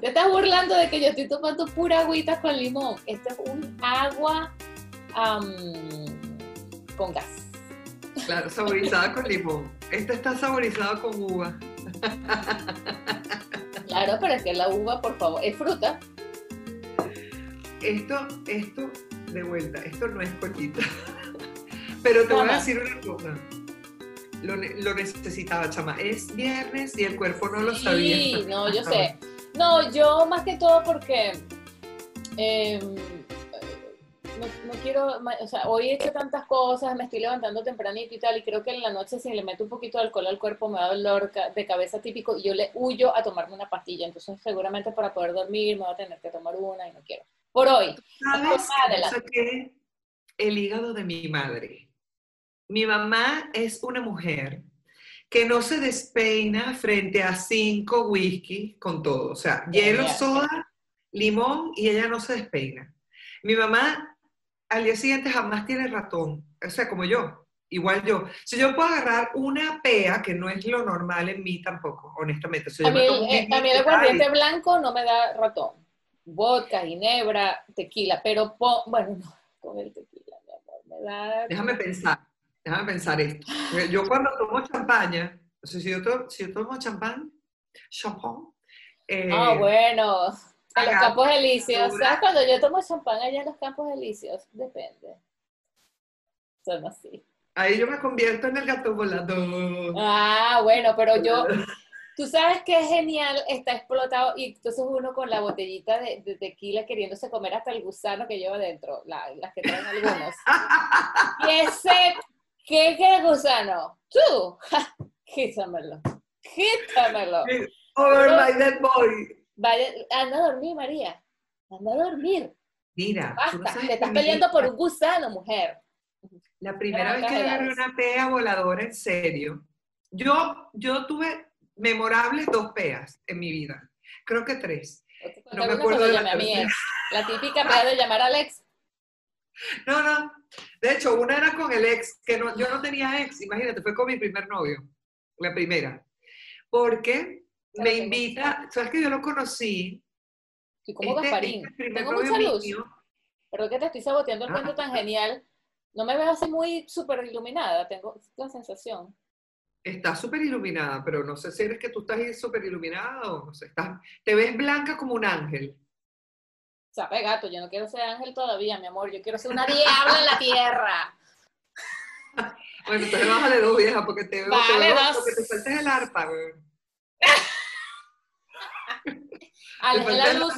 Te estás burlando de que yo estoy tomando pura agüita con limón. Esto es un agua con gas. Claro, saborizada con limón. Esta está saborizada con uva. Claro, pero es que la uva, por favor, es fruta. Esto, esto, de vuelta, esto no es cochita. Pero te voy a decir una cosa. Lo, necesitaba, chama. Es viernes y el cuerpo no lo sabía. Sí, no, yo sé. No, yo más que todo porque em, no, quiero, o sea, hoy he hecho tantas cosas, me estoy levantando tempranito y tal, y creo que en la noche si le meto un poquito de alcohol al cuerpo me da dolor de cabeza típico y yo le huyo a tomarme una pastilla, entonces seguramente para poder dormir me voy a tener que tomar una y no quiero. Por hoy. ¿Sabes? que el hígado de mi madre. Mi mamá es una mujer que no se despeina frente a cinco whisky con todo. O sea, hielo, soda, limón y ella no se despeina. Mi mamá al día siguiente jamás tiene ratón. O sea, como yo, igual yo. Si yo puedo agarrar una pea, que no es lo normal en mí tampoco, honestamente. a, mí, el, el guardiente blanco no me da ratón. Vodka, ginebra, tequila, pero bueno, no, con el tequila, mi amor, me da... Déjame pensar, déjame pensar esto. Yo cuando tomo champaña, o sea, si yo, si yo tomo champán, champán... Eh, ah, bueno, en los Campos Elíseos. ¿Sabes cuando yo tomo champán allá en los Campos Elíseos? Depende. Son así. Ahí yo me convierto en el gato volador. Ah, bueno, pero yo, tú sabes que es genial, está explotado y entonces uno con la botellita de, tequila queriéndose comer hasta el gusano que lleva dentro, las que traen algunos. y ese, ¿qué, qué gusano? Tú, quítamelo, quítamelo. Over my dead boy. Vaya, anda a dormir, María. Anda a dormir. Mira, Basta, te estás peleando por un gusano, mujer. La primera vez que agarré una pea voladora en serio, yo, yo tuve memorables dos peas en mi vida. Creo que tres. No me acuerdo de la, a la típica pea de llamar al ex. No, no. De hecho, una era con el ex, que no, yo no tenía ex, imagínate, fue con mi primer novio, la primera. Porque me invita, sabes que yo lo conocí. Y como este, Gasparín. Este Tengo mucha luz. Pero que te estoy saboteando el cuento tan genial. No me veo así muy súper iluminada, tengo la sensación. Está súper iluminada, pero no sé si eres que tú estás súper iluminada o no sé, estás, te ves blanca como un ángel. Sabe gato, yo no quiero ser ángel todavía, mi amor, yo quiero ser una diabla en la tierra. bueno, entonces bájale dos viejas porque te veo, vale, te veo porque te sueltes el arpa, güey. Aleje la luz.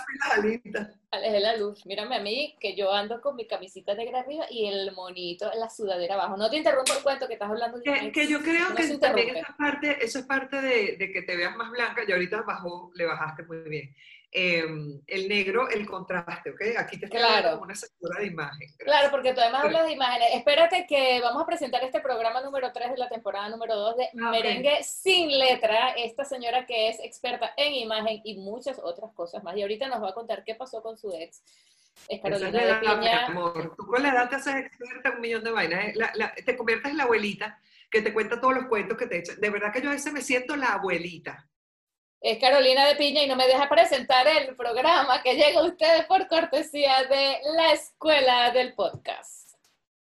Aleje la luz. Mírame a mí, que yo ando con mi camisita negra arriba y el monito, la sudadera abajo. No te interrumpo el cuento que estás hablando. Que, que yo creo que también esa parte, eso es parte de, de, que te veas más blanca y ahorita bajó, le bajaste muy bien. Em, el negro, el contraste, ¿ok? Aquí te está como una sectura de imagen. Claro, porque tú además hablas de imágenes. Espérate que vamos a presentar este programa número 3 de la temporada número 2 de ah, Merengue sin letra. Esta señora que es experta en imagen y muchas otras cosas más. Y ahorita nos va a contar qué pasó con su ex. Es Carolina de Piña. Amor. Tú con la edad te haces experta en un millón de vainas. ¿eh? te conviertes en la abuelita que te cuenta todos los cuentos que te echan. De verdad que yo a veces me siento la abuelita es Carolina de Piña y no me deja presentar el programa que llega a ustedes por cortesía de la Escuela del Podcast.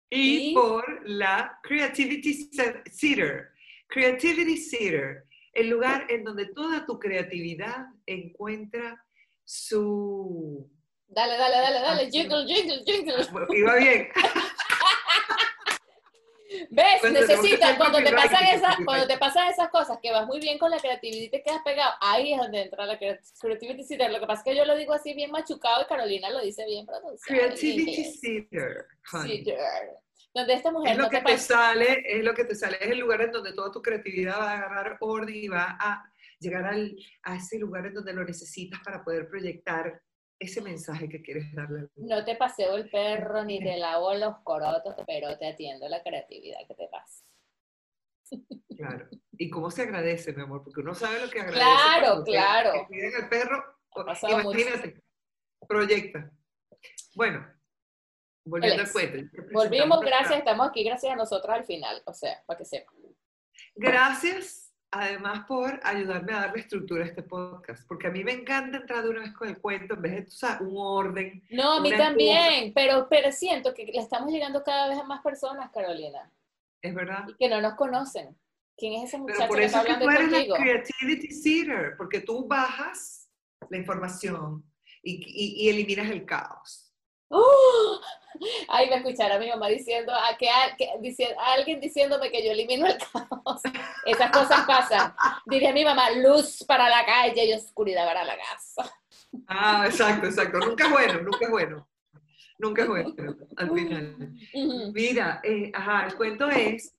Y, por la Creativity Theater. Creativity Theater, el lugar en donde toda tu creatividad encuentra su... Dale, dale, dale, dale, jingle, jingle, jingle. Iba bien. ¿Ves? Necesitas, cuando te, pasan esas, cuando te pasan esas cosas, que vas muy bien con la creatividad y te quedas pegado, ahí es donde entra la creativity theater. Lo que pasa es que yo lo digo así bien machucado y Carolina lo dice bien pronunciado. Creativity theater, Donde esta mujer es lo que te sale, es lo que te sale, es el lugar en donde toda tu creatividad va a agarrar orden y va a llegar al, a ese lugar en donde lo necesitas para poder proyectar ese mensaje que quieres darle. No te paseo el perro ni te lavo los corotos, pero te atiendo la creatividad que te pasa. Claro. ¿Y cómo se agradece, mi amor? Porque uno sabe lo que agradece. Claro, claro. Que piden el perro, imagínate, proyecta. Bueno, volviendo al cuento. Volvimos, gracias, estamos aquí gracias a nosotras al final, o sea, para que sepan. Gracias además por ayudarme a darle estructura a este podcast, porque a mí me encanta entrar de una vez con el cuento en vez de, o sea, un orden. No, a mí también, pero, pero siento que le estamos llegando cada vez a más personas, Carolina. Es verdad. Y que no nos conocen. ¿Quién es ese muchacho por eso que está hablando que tú eres la creativity porque tú bajas la información y, y, eliminas el caos. ¡Oh! Ahí me escuchará mi mamá diciendo, a que, alguien diciéndome que yo elimino el caos. Esas cosas pasan. Diría mi mamá, luz para la calle y oscuridad para la casa. Ah, exacto, exacto. Nunca es bueno, nunca es bueno. Nunca es bueno, al final. Mira, eh, ajá, el cuento es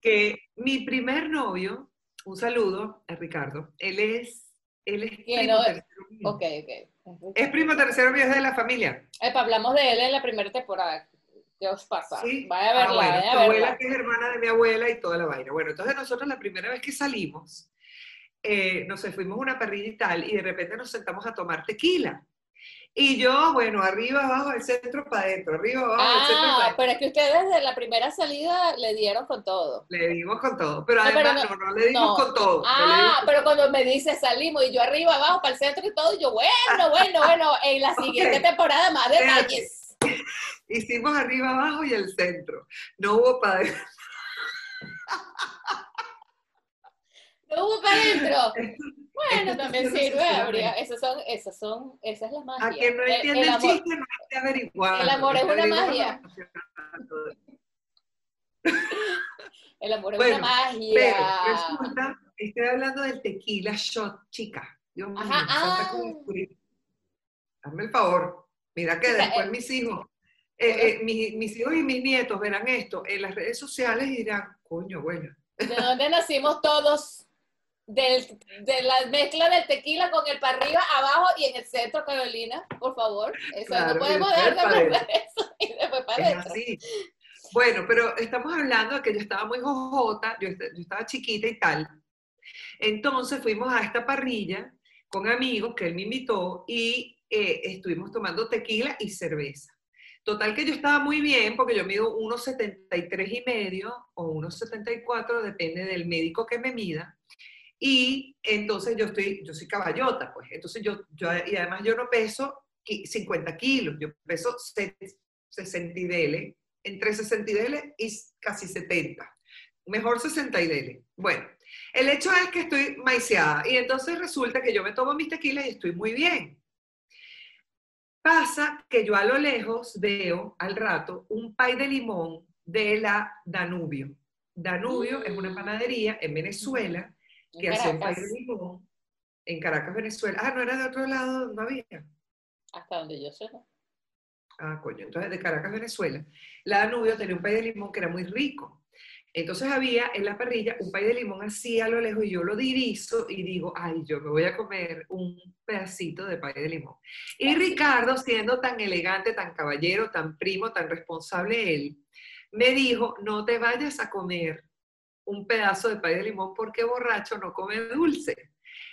que mi primer novio, un saludo a Ricardo, él es, él es primo tercero mío. Ok, ok. Es primo tercero mío, es de la familia. Epa, hablamos de él en la primera temporada. ¿Qué os pasa? Sí. Vaya a verla, ah, bueno, vaya a verla. abuela que es hermana de mi abuela y toda la vaina. Bueno, entonces nosotros la primera vez que salimos, eh, no sé, fuimos a una parrilla y tal, y de repente nos sentamos a tomar tequila. Y yo, bueno, arriba, abajo, el centro, para adentro, arriba, abajo, ah, el centro, para adentro. pero es que ustedes desde la primera salida le dieron con todo. Le dimos con todo, pero además no, no, le dimos con todo. Ah, pero cuando me dice salimos y yo arriba, abajo, para el centro y todo, yo, bueno, bueno, bueno, en la siguiente temporada más detalles. Hicimos arriba, abajo y el centro. No hubo para adentro. No hubo para adentro. Bueno, también sirve, habría, esas son, esas son, esa es la magia. A quien no entiende el, chiste no hay que averiguar. El amor es una magia. El amor es una magia. Pero resulta, estoy hablando del tequila shot, chica. Dios mío, Ajá, ah. Hazme el favor. Mira que después eh, mis hijos, eh, eh, mis, mis, hijos y mis nietos verán esto en las redes sociales y dirán, coño, bueno. ¿De dónde nacimos todos? Del, de la mezcla del tequila con el para arriba, abajo y en el centro, Carolina, por favor. Eso no podemos dejar de eso y después para adentro. Bueno, pero estamos hablando de que yo estaba muy jojota, yo, yo estaba chiquita y tal. Entonces fuimos a esta parrilla con amigos que él me invitó y eh, estuvimos tomando tequila y cerveza. Total que yo estaba muy bien porque yo mido 1,73 y medio o 1,74, depende del médico que me mida. Y entonces yo estoy, yo soy caballota, pues. Entonces yo, yo y además yo no peso 50 kilos, yo peso 60 y dele, entre 60 y dele y casi 70. Mejor 60 y dele. Bueno, el hecho es que estoy maiceada y entonces resulta que yo me tomo mis tequilas y estoy muy bien. Pasa que yo a lo lejos veo al rato un pay de limón de la Danubio. Danubio es una panadería en Venezuela que hacía un de limón en Caracas, Venezuela. Ah, no era de otro lado, no había. Hasta donde yo sé. Ah, coño, entonces de Caracas, Venezuela. La Danubio tenía un pay de limón que era muy rico. Entonces había en la parrilla un pay de limón así a lo lejos y yo lo dirizo y digo, ay, yo me voy a comer un pedacito de pay de limón. Y Ricardo, siendo tan elegante, tan caballero, tan primo, tan responsable él, me dijo, no te vayas a comer un pedazo de pay de limón porque borracho no come dulce.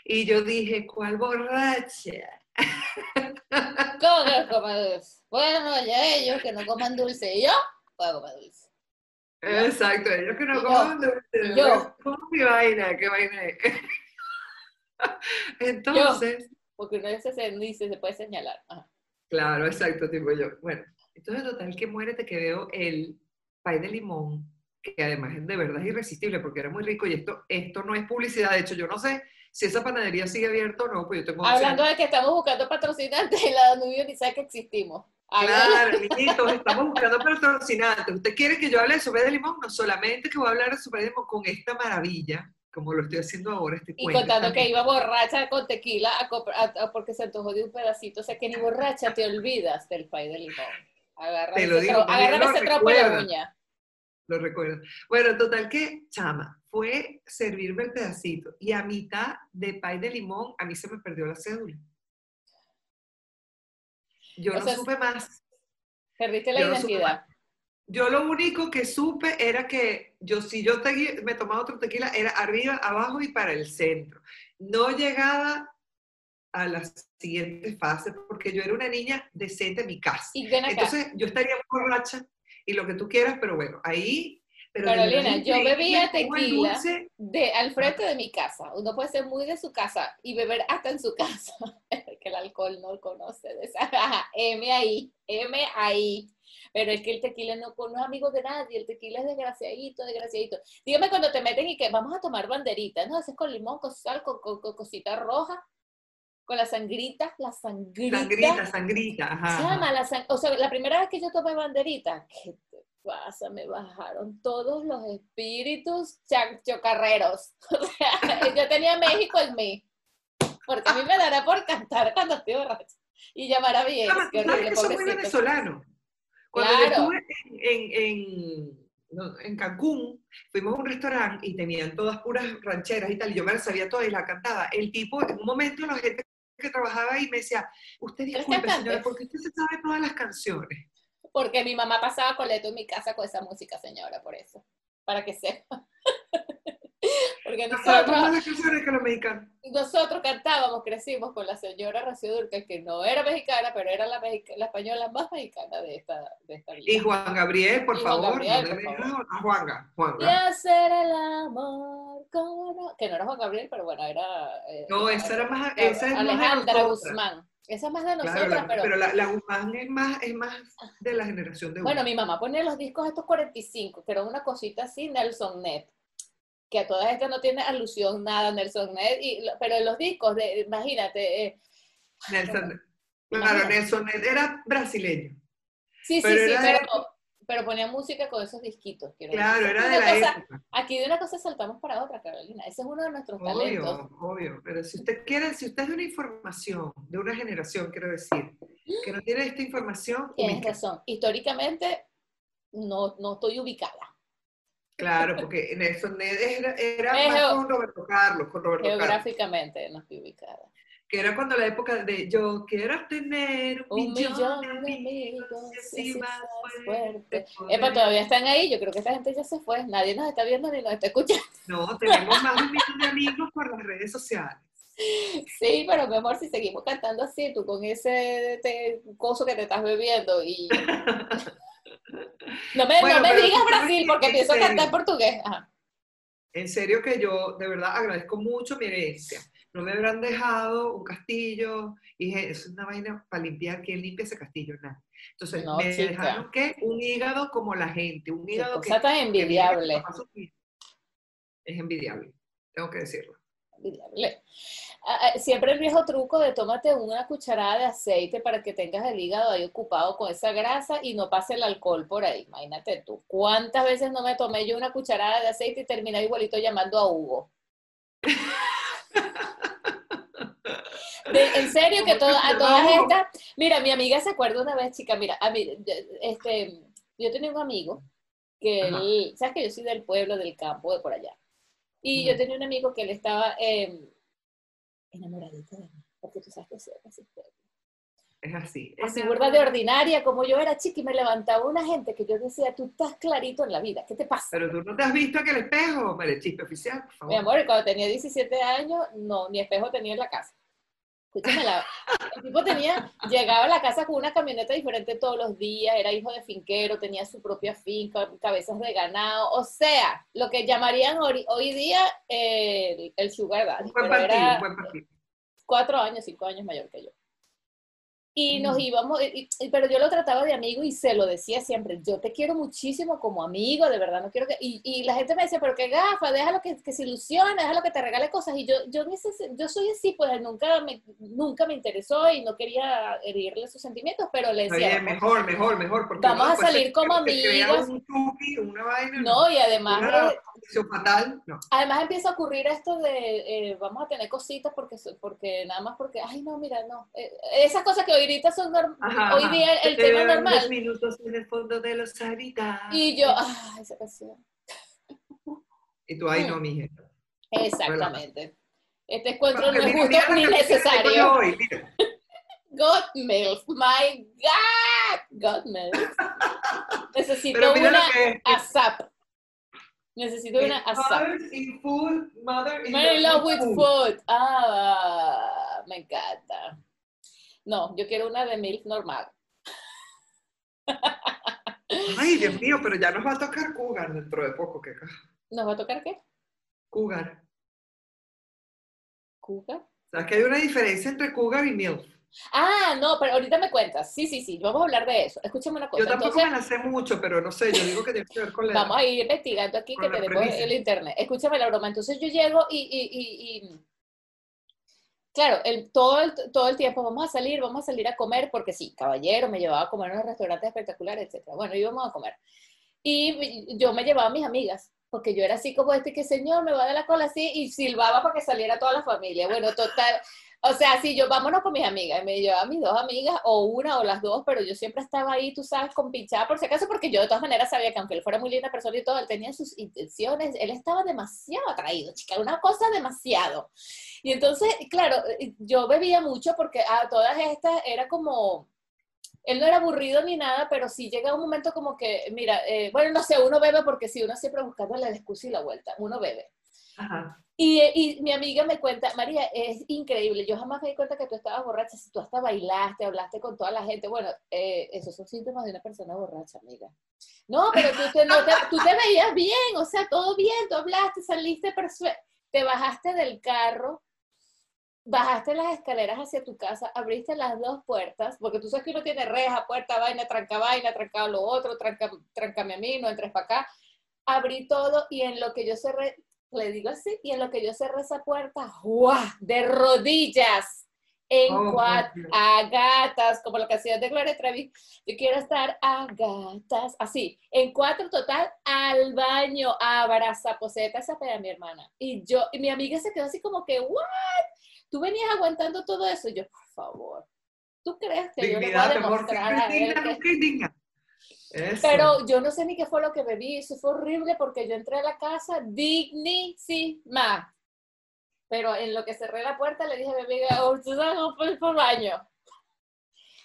Y yo dije, ¿cuál borracha? ¿Cómo que no dulce? Bueno, ya ellos que no coman dulce. ¿Y yo? Puedo comer dulce. Exacto, ellos que no coman dulce. Yo. ¿Cómo mi vaina? ¿Qué vaina es? Entonces... porque no se dice, se puede señalar. Claro, exacto, tipo yo. Bueno, entonces total que muérete que veo el pay de limón que además de verdad es irresistible porque era muy rico y esto, esto no es publicidad. De hecho, yo no sé si esa panadería sigue abierta o no, pues yo tengo... Hablando de que estamos buscando patrocinantes, la Danubio ni sabe que existimos. Claro, amiguitos, estamos buscando patrocinantes. ¿Usted quiere que yo hable de sopa de limón? No solamente que voy a hablar de sopa de limón con esta maravilla, como lo estoy haciendo ahora, este Y contando que iba borracha con tequila porque se antojó de un pedacito. O sea, que ni borracha te olvidas del pay de limón. Agarra te lo digo, agarra ese tropo de la uña lo recuerdo. Bueno, total que, chama, fue servirme el pedacito y a mitad de pay de limón a mí se me perdió la cédula. Yo no supe más. Perdiste la identidad. yo lo único que supe era que yo, si yo me tomaba otro tequila, era arriba, abajo y para el centro. No llegaba a la siguiente fase porque yo era una niña decente en mi casa. Entonces yo estaría borracha y lo que tú quieras, pero bueno, ahí Carolina, yo bebía tequila de, al frente de mi casa. Uno puede ser muy de su casa y beber hasta en su casa. que el alcohol no conoce de esa. M ahí, M ahí. Pero es que el tequila no, no es amigo de nadie, el tequila es desgraciadito, desgraciadito. Dígame cuando te meten y que vamos a tomar banderitas, ¿no? Haces con limón, con sal, con, con, cosita roja, con la sangrita, la sangrita. Sangrita, sangrita, ajá. La O sea, la primera vez que yo tomé banderita, ¿qué te pasa? Me bajaron todos los espíritus chocarreros. O sea, yo tenía México en mí. Porque a mí me dará por cantar cuando estoy borracha. Y llamar a mi ex. Qué horrible, eso muy venezolano. Cuando yo estuve en, en, Cancún, fuimos a un restaurante y tenían todas puras rancheras y tal, y yo me las sabía todas y la cantaba. El tipo, en un momento, la gente que trabajaba ahí me decía, usted disculpe, señora, porque usted se sabe todas las canciones. Porque mi mamá pasaba coleto en mi casa con esa música, señora, por eso, para que sepa. Porque nosotros, nosotros cantábamos, crecimos con la señora Rocío Durcal, que no era mexicana, pero era la, la española más mexicana de esta, de esta vida. Y Juan Gabriel, por favor. Gabriel, A Juanga, Y hacer el amor, no? Que no era Juan Gabriel, pero bueno, era... Eh, no, esa era más... Esa es Alejandra Guzmán. Esa es más de nosotras, pero... Pero la, la, Guzmán es más, es más de la generación de Bueno, mi mamá ponía los discos estos 45, que era una cosita así, Nelson Net que a todas estas no tiene alusión nada Nelson Ned, y, pero en los discos, de, imagínate. Eh, Nelson, claro, Nelson Ned era brasileño. Sí, sí, sí, pero, pero ponía música con esos disquitos. claro, era de la época. Aquí de una cosa saltamos para otra, Carolina. Ese es uno de nuestros talentos. Obvio, obvio. Pero si usted quiere, si usted es de una información, de una generación, quiero decir, que no tiene esta información. Tienes razón. Históricamente, no, no estoy ubicada. Claro, porque Nelson Ned era, era más con Roberto Carlos, con Roberto Geográficamente no estoy ubicada. Que era cuando la época de yo quiero tener un, millón, de amigos, y más fuerte. Epa, todavía están ahí, yo creo que esta gente ya se fue, nadie nos está viendo ni nos está escuchando. No, tenemos más de un millón de amigos por las redes sociales. Sí, pero mi amor, si seguimos cantando así, tú con ese coso que te estás bebiendo y No me, no me digas Brasil porque pienso cantar portugués. En serio que yo de verdad agradezco mucho mi herencia. No me habrán dejado un castillo y es una vaina para limpiar. ¿Quién limpia ese castillo? Nada. Entonces me dejaron que un hígado como la gente, un hígado que... tan envidiable. es envidiable, tengo que decirlo. Ah, ah, siempre el viejo truco de tómate una cucharada de aceite para que tengas el hígado ahí ocupado con esa grasa y no pase el alcohol por ahí. Imagínate tú, ¿cuántas veces no me tomé yo una cucharada de aceite y terminé igualito llamando a Hugo? en serio que a todas estas, mira, mi amiga se acuerda una vez, chica, mira, a mí, este, yo tenía un amigo que sabes que yo soy del pueblo, del campo, de por allá. Y yo tenía un amigo que él estaba, eh, enamoradita de mí, porque tú sabes que soy así. Es así. Así burda de ordinaria, como yo era chica y me levantaba una gente que yo decía, tú estás clarito en la vida, ¿qué te pasa? Pero tú no te has visto aquel espejo, vale, chispe oficial, por favor. Mi amor, cuando tenía 17 años, no, ni espejo tenía en la casa. Escúchame, la, el tipo tenía, llegaba a la casa con una camioneta diferente todos los días, era hijo de finquero, tenía su propia finca, cabezas de ganado, o sea, lo que llamarían hoy, día el, el sugar daddy. buen partido, buen partido. Cuatro años, cinco años mayor que yo. Y nos íbamos, pero yo lo trataba de amigo y se lo decía siempre, yo te quiero muchísimo como amigo, de verdad, no quiero que... Y, y la gente me decía, pero qué gafa, déjalo que, que se ilusione, déjalo que te regale cosas. Y yo, yo, yo soy así, pues nunca me, nunca me interesó y no quería herirle sus sentimientos, pero le decía... mejor, mejor, mejor. Porque vamos a salir como amigos. una vaina, no, y además... fatal, no. Además empieza a ocurrir esto de, eh, vamos a tener cositas porque, porque nada más porque, ay no, mira, no. Eh, esas cosas que hoy ahorita son hoy día el tema normal. minutos en el fondo de los Y yo, ah, esa canción. Y tú, ahí no, mi hija. Exactamente. Este encuentro no es justo ni necesario. God milk, my God, God. Necesito una ASAP. Necesito una ASAP. In food, mother in, love with food. Ah, me encanta. No, yo quiero una de MILF normal. Ay, Dios mío, pero ya nos va a tocar Cougar dentro de poco, ¿qué? ¿Nos va a tocar qué? Cougar. ¿Cougar? ¿Sabes que hay una diferencia entre Cougar y MILF? Ah, no, pero ahorita me cuentas. Sí, sí, sí, vamos a hablar de eso. Escúchame una cosa. Yo tampoco me la sé mucho, pero no sé, yo digo que tiene que ver con la... Vamos a ir investigando aquí que tenemos el internet. Escúchame la broma. Entonces yo llego y, y, y, claro, el, todo, el, todo el tiempo vamos a salir, vamos a salir a comer, porque sí, caballero, me llevaba a comer en unos restaurantes espectaculares, etc. Bueno, íbamos a comer. Y yo me llevaba a mis amigas, porque yo era así como este que señor me va de la cola así y silbaba para que saliera toda la familia. Bueno, total, o sea, sí, yo vámonos con mis amigas, me llevaba mis dos amigas, o una o las dos, pero yo siempre estaba ahí, tú sabes, con pinchada por si acaso, porque yo de todas maneras sabía que aunque él fuera muy linda persona y todo, él tenía sus intenciones, él estaba demasiado atraído, chica, una cosa demasiado. Y entonces, claro, yo bebía mucho porque a todas estas era como, él no era aburrido ni nada, pero sí llega un momento como que, mira, eh, bueno, no sé, uno bebe porque si uno siempre buscando la excusa y la vuelta, uno bebe. Ajá. Y, y, mi amiga me cuenta, María, es increíble, yo jamás me di cuenta que tú estabas borracha, si tú hasta bailaste, hablaste con toda la gente, bueno, eh, esos son síntomas de una persona borracha, amiga. No, pero tú te, no te, tú te veías bien, o sea, todo bien, tú hablaste, saliste, te bajaste del carro, bajaste las escaleras hacia tu casa, abriste las dos puertas, porque tú sabes que uno tiene reja, puerta, vaina, tranca vaina, trancado lo otro, tranca, trancame a mí, no entres para acá. Abrí todo y en lo que yo cerré, le digo así, y en lo que yo cerré esa puerta, ¡guau! De rodillas, en oh, cuatro, a gatas, como que hacía de Gloria Trevi. Yo quiero estar a gatas, así, en cuatro total, al baño, a poseta esa peda mi hermana. Y yo, y mi amiga se quedó así como que, ¿what? ¿Tú venías aguantando todo eso? Y yo, por favor, ¿tú crees que yo le voy a demostrar a él que... Pero yo no sé ni qué fue lo que bebí, eso fue horrible porque yo entré a la casa dignísima. Pero en lo que cerré la puerta le dije a mi amiga, oh, por, por baño.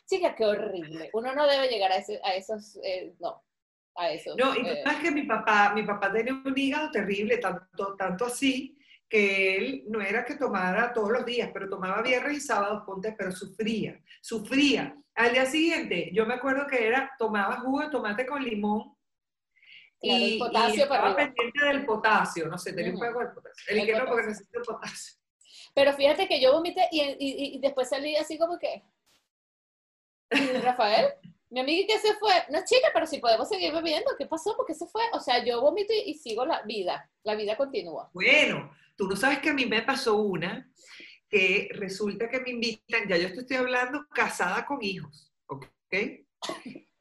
Chica, qué horrible. Uno no debe llegar a, a esos, eh, no, a esos. No, y tú eh, sabes que mi papá, mi papá tenía un hígado terrible, tanto, tanto así, que él no era que tomara todos los días, pero tomaba viernes y sábados, ponte, pero sufría, sufría. Al día siguiente, yo me acuerdo que era, tomaba jugo de tomate con limón y, el potasio estaba pendiente del potasio, no sé, tenía un poco de potasio. El, el no porque necesito el potasio. Pero fíjate que yo vomité y, y, y después salí así como que, Rafael, mi amiga que se fue, no chica, pero si podemos seguir bebiendo, ¿qué pasó? ¿Por qué se fue? O sea, yo vomito y, sigo la vida, la vida continúa. Bueno, tú no sabes que a mí me pasó una que resulta que me invitan, ya yo estoy hablando casada con hijos, ¿ok?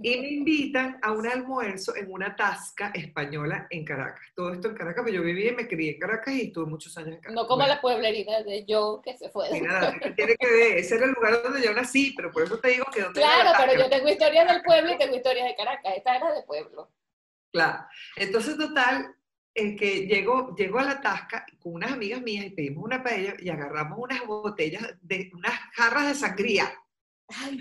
Y me invitan a un almuerzo en una tasca española en Caracas. Todo esto en Caracas, pero yo viví y me crié en Caracas y estuve muchos años en Caracas. No como la pueblerina de yo que se fue. De nada, tiene que ver? Ese era el lugar donde yo nací, pero por eso te digo que donde Claro, pero yo tengo historias del pueblo y tengo historias de Caracas. Esta era de pueblo. Claro. Entonces, total, en que llego, llego a la tasca con unas amigas mías y pedimos una paella y agarramos unas botellas de unas jarras de sangría. Ay,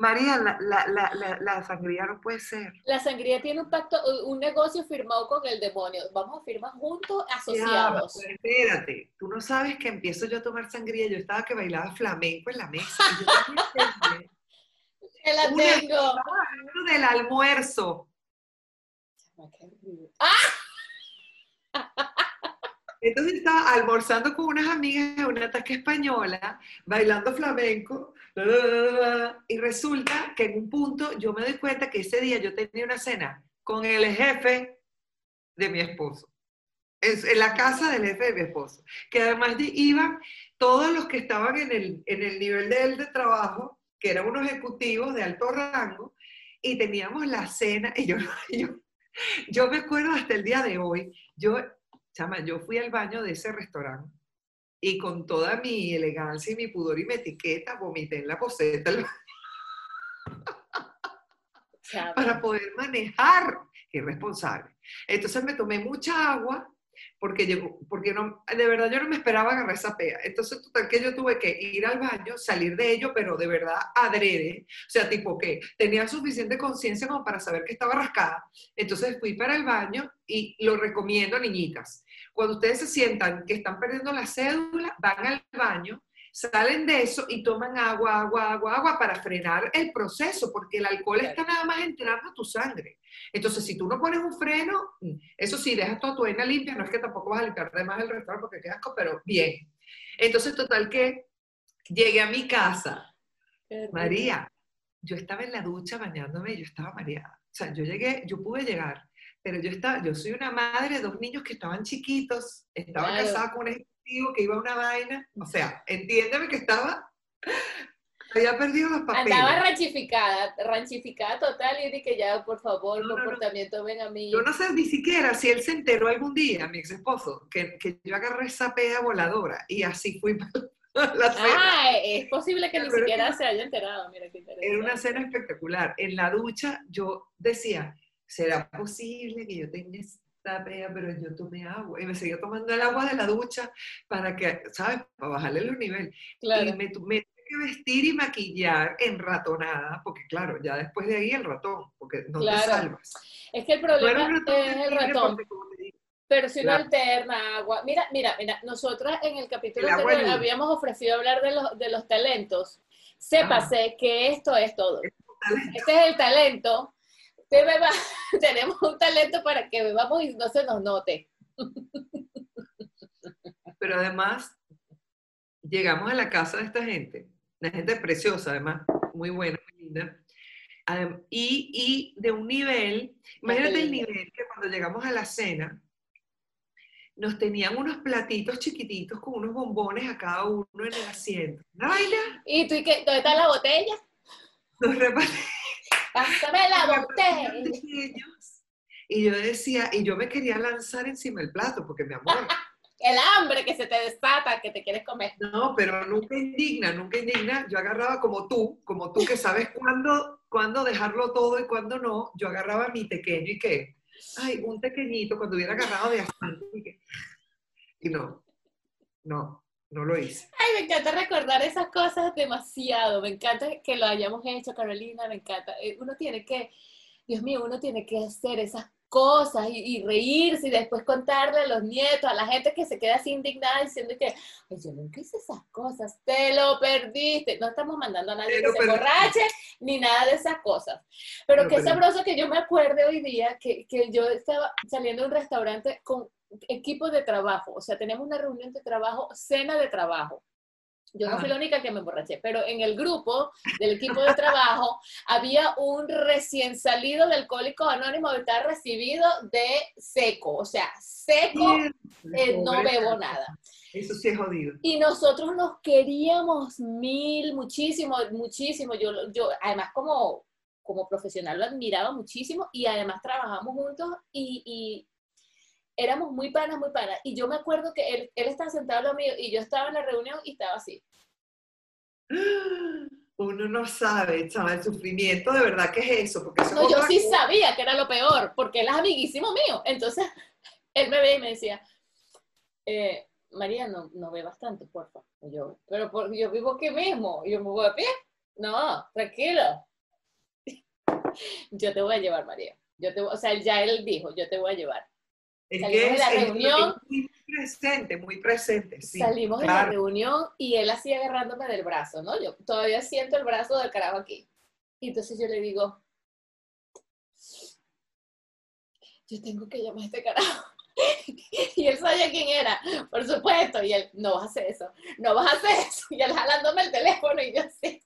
María, la, la, la, la, sangría no puede ser. La sangría tiene un pacto, un negocio firmado con el demonio. Vamos a firmar juntos, asociados. Ya, espérate, tú no sabes que empiezo yo a tomar sangría. Yo estaba que bailaba flamenco en la mesa. Y yo la tengo. del almuerzo. Entonces estaba almorzando con unas amigas de una ataque española, bailando flamenco, y resulta que en un punto yo me doy cuenta que ese día yo tenía una cena con el jefe de mi esposo, en la casa del jefe de mi esposo, que además iban todos los que estaban en el, en el nivel de él de trabajo, que eran unos ejecutivos de alto rango, y teníamos la cena, y yo, yo yo me acuerdo hasta el día de hoy, yo, chama, yo fui al baño de ese restaurante y con toda mi elegancia y mi pudor y mi etiqueta vomité en la poseta para poder manejar. Irresponsable. Entonces me tomé mucha agua porque, llegó, porque no, de verdad yo no me esperaba agarrar esa pea. Entonces, total que yo tuve que ir al baño, salir de ello, pero de verdad adrede. O sea, tipo que tenía suficiente conciencia como para saber que estaba rascada. Entonces fui para el baño y lo recomiendo, niñitas. Cuando ustedes se sientan que están perdiendo la cédula, van al baño, salen de eso y toman agua, agua, agua, agua para frenar el proceso, porque el alcohol está nada más entrando a tu sangre. Entonces, si tú no pones un freno, mm, eso sí, dejas toda tu vaina limpia, no es que tampoco vas a limpiar de más el restaurante porque qué asco, pero bien. Entonces, total que llegué a mi casa, María, yo estaba en la ducha bañándome y yo estaba mareada. O sea, yo llegué, yo pude llegar, pero yo estaba, yo soy una madre de dos niños que estaban chiquitos, estaba casada con que iba a una vaina, o sea, entiéndeme que estaba, había perdido los papeles. Andaba ranchificada, ranchificada total y dije que ya, por favor, comportamiento ven a mí. Yo no sé ni siquiera si él se enteró algún día, mi ex esposo, que, que yo agarré esa peda voladora y así fui la cena. Ah, es posible que ni siquiera se haya enterado, mira qué interesante. Era una cena espectacular. En la ducha yo decía, ¿será posible que yo tenga esta pea, pero yo tomé agua? Y me seguía tomando el agua de la ducha para que, ¿sabes? Para bajarle el nivel. Claro. Y me, tuve que vestir y maquillar en ratonada, porque claro, ya después de ahí el ratón, porque no te salvas. Es que el problema es el ratón. Pero si no alterna agua. Mira, mira, mira, nosotras en el capítulo anterior habíamos ofrecido hablar de los, de los talentos. Sépase que esto es todo. Este es el talento. tenemos un talento para que bebamos y no se nos note. Pero además, llegamos a la casa de esta gente, una gente preciosa, además, muy buena, muy linda. Y, y de un nivel, imagínate el nivel que cuando llegamos a la cena, nos tenían unos platitos chiquititos con unos bombones a cada uno en el asiento. ¿Una ¿Y tú y qué? ¿Dónde está la botella? Nos La botella. Y yo decía, y yo me quería lanzar encima del plato, porque mi amor. el hambre que se te desata, que te quieres comer. No, pero nunca indigna, nunca indigna. Yo agarraba como tú, como tú que sabes cuándo, cuándo dejarlo todo y cuándo no. Yo agarraba mi pequeño y qué ay, un pequeñito cuando hubiera agarrado de asfalto. Y, no, no, no lo hice. Ay, me encanta recordar esas cosas demasiado. Me encanta que lo hayamos hecho, Carolina, me encanta. Eh, uno tiene que, Dios mío, uno tiene que hacer esas cosas y, reírse y después contarle a los nietos, a la gente que se queda así indignada diciendo que, Ay, yo nunca hice esas cosas, te lo perdiste. No estamos mandando a nadie que se borrache ni nada de esas cosas. Pero qué sabroso que yo me acuerde hoy día que, que yo estaba saliendo de un restaurante con equipo de trabajo, o sea, tenemos una reunión de trabajo, cena de trabajo. Yo no fui la única que me emborraché, pero en el grupo del equipo de trabajo había un recién salido de Alcohólicos Anónimos que estaba recibido de seco, o sea, seco, eh, no bebo nada. Eso sí es jodido. Y nosotros nos queríamos mil, muchísimo, muchísimo. Yo, yo además como, como profesional lo admiraba muchísimo y además trabajamos juntos y éramos muy panas, muy panas. Y yo me acuerdo que él, él estaba sentado lo mío y yo estaba en la reunión y estaba así. Uno no sabe, chaval, el sufrimiento de verdad que es eso. Porque no, yo sí sabía que era lo peor, porque él es amiguísimo mío. Entonces, él me veía y me decía, eh, María, no, no bebas tanto, por favor. yo, pero yo vivo aquí mismo, y yo me voy a pie. No, tranquilo. yo te voy a llevar, María. Yo te, o sea, ya él dijo, yo te voy a llevar. Es que la reunión. muy presente, muy presente. salimos de la reunión y él así agarrándome del brazo, ¿no? Yo todavía siento el brazo del carajo aquí. Y entonces yo le digo, yo tengo que llamar a este carajo. y él sabía quién era, por supuesto. Y él, no vas a hacer eso, no vas a hacer eso. Y él jalándome el teléfono y yo así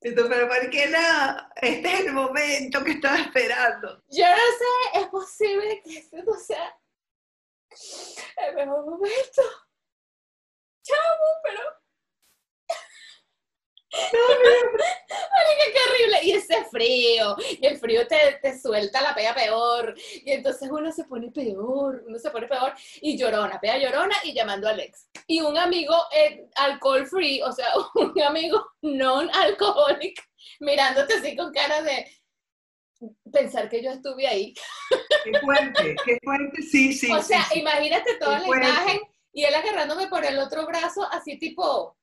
pero ¿por qué no? Este es el momento que estaba esperando. Yo no sé, es posible que este no sea el mejor momento. Chamo, pero qué horrible. Y ese frío, y el frío te, te, suelta la pega peor. Y entonces uno se pone peor, uno se pone peor. Y llorona, pega llorona y llamando a Alex. Y un amigo eh, alcohol free, o sea, un amigo non-alcoholic, mirándote así con cara de pensar que yo estuve ahí. Qué fuerte, qué fuerte, sí, sí. O sea, imagínate toda la imagen y él agarrándome por el otro brazo, así tipo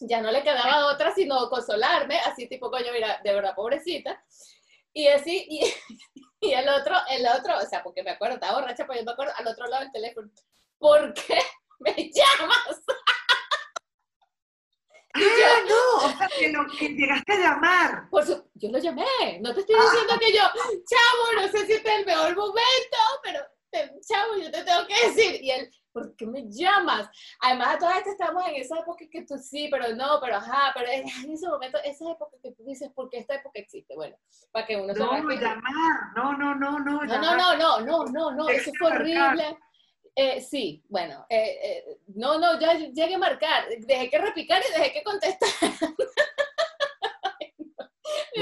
ya no le quedaba otra sino consolarme, así tipo, coño, mira, de verdad, pobrecita. Y así, y, y, el otro, el otro, o sea, porque me acuerdo, estaba borracha, pero yo me acuerdo al otro lado del teléfono, ¿por qué me llamas? que, lo, que llegaste a llamar. Por su, yo lo llamé, no te estoy diciendo que yo, chavo, no sé si este es el mejor momento, pero chavo, yo te tengo que decir. Y él, ¿por qué me llamas? Además, a todas estas estamos en esa época que tú sí, pero no, pero ajá, pero en ese momento, esa época que tú dices, ¿por qué esta época existe? Bueno, para que uno no, se llamar, no, no, no, no, no, llamar. no, no, no, no, no, eso fue horrible. Eh, sí, bueno, eh, eh, no, no, ya llegué a marcar, dejé que repicar y dejé que contestar.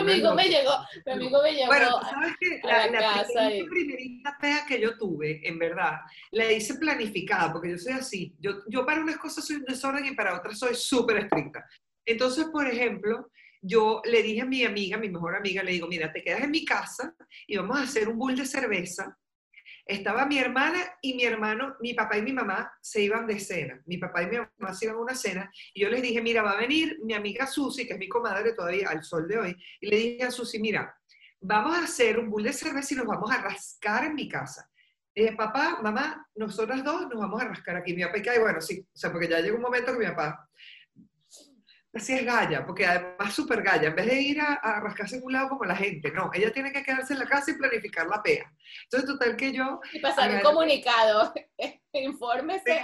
mi amigo me llegó, mi amigo me llegó bueno, ¿sabes qué? La, la, y... primerita pega que yo tuve, en verdad, la hice planificada, porque yo soy así. Yo, yo para unas cosas soy un desorden y para otras soy súper estricta. Entonces, por ejemplo, yo le dije a mi amiga, mi mejor amiga, le digo, mira, te quedas en mi casa y vamos a hacer un bull de cerveza estaba mi hermana y mi hermano, mi papá y mi mamá se iban de cena. Mi papá y mi mamá se iban a una cena y yo les dije, mira, va a venir mi amiga Susi, que es mi comadre todavía al sol de hoy, y le dije a Susi, mira, vamos a hacer un bull de cerveza y nos vamos a rascar en mi casa. dije, papá, mamá, nosotras dos nos vamos a rascar aquí. Mi papá y bueno, sí, o sea, porque ya llegó un momento que mi papá así es Gaya, porque además súper Gaya, en vez de ir a, rascarse en un lado como la gente, no, ella tiene que quedarse en la casa y planificar la pea. Entonces, total que yo... Y pasar un comunicado, infórmese.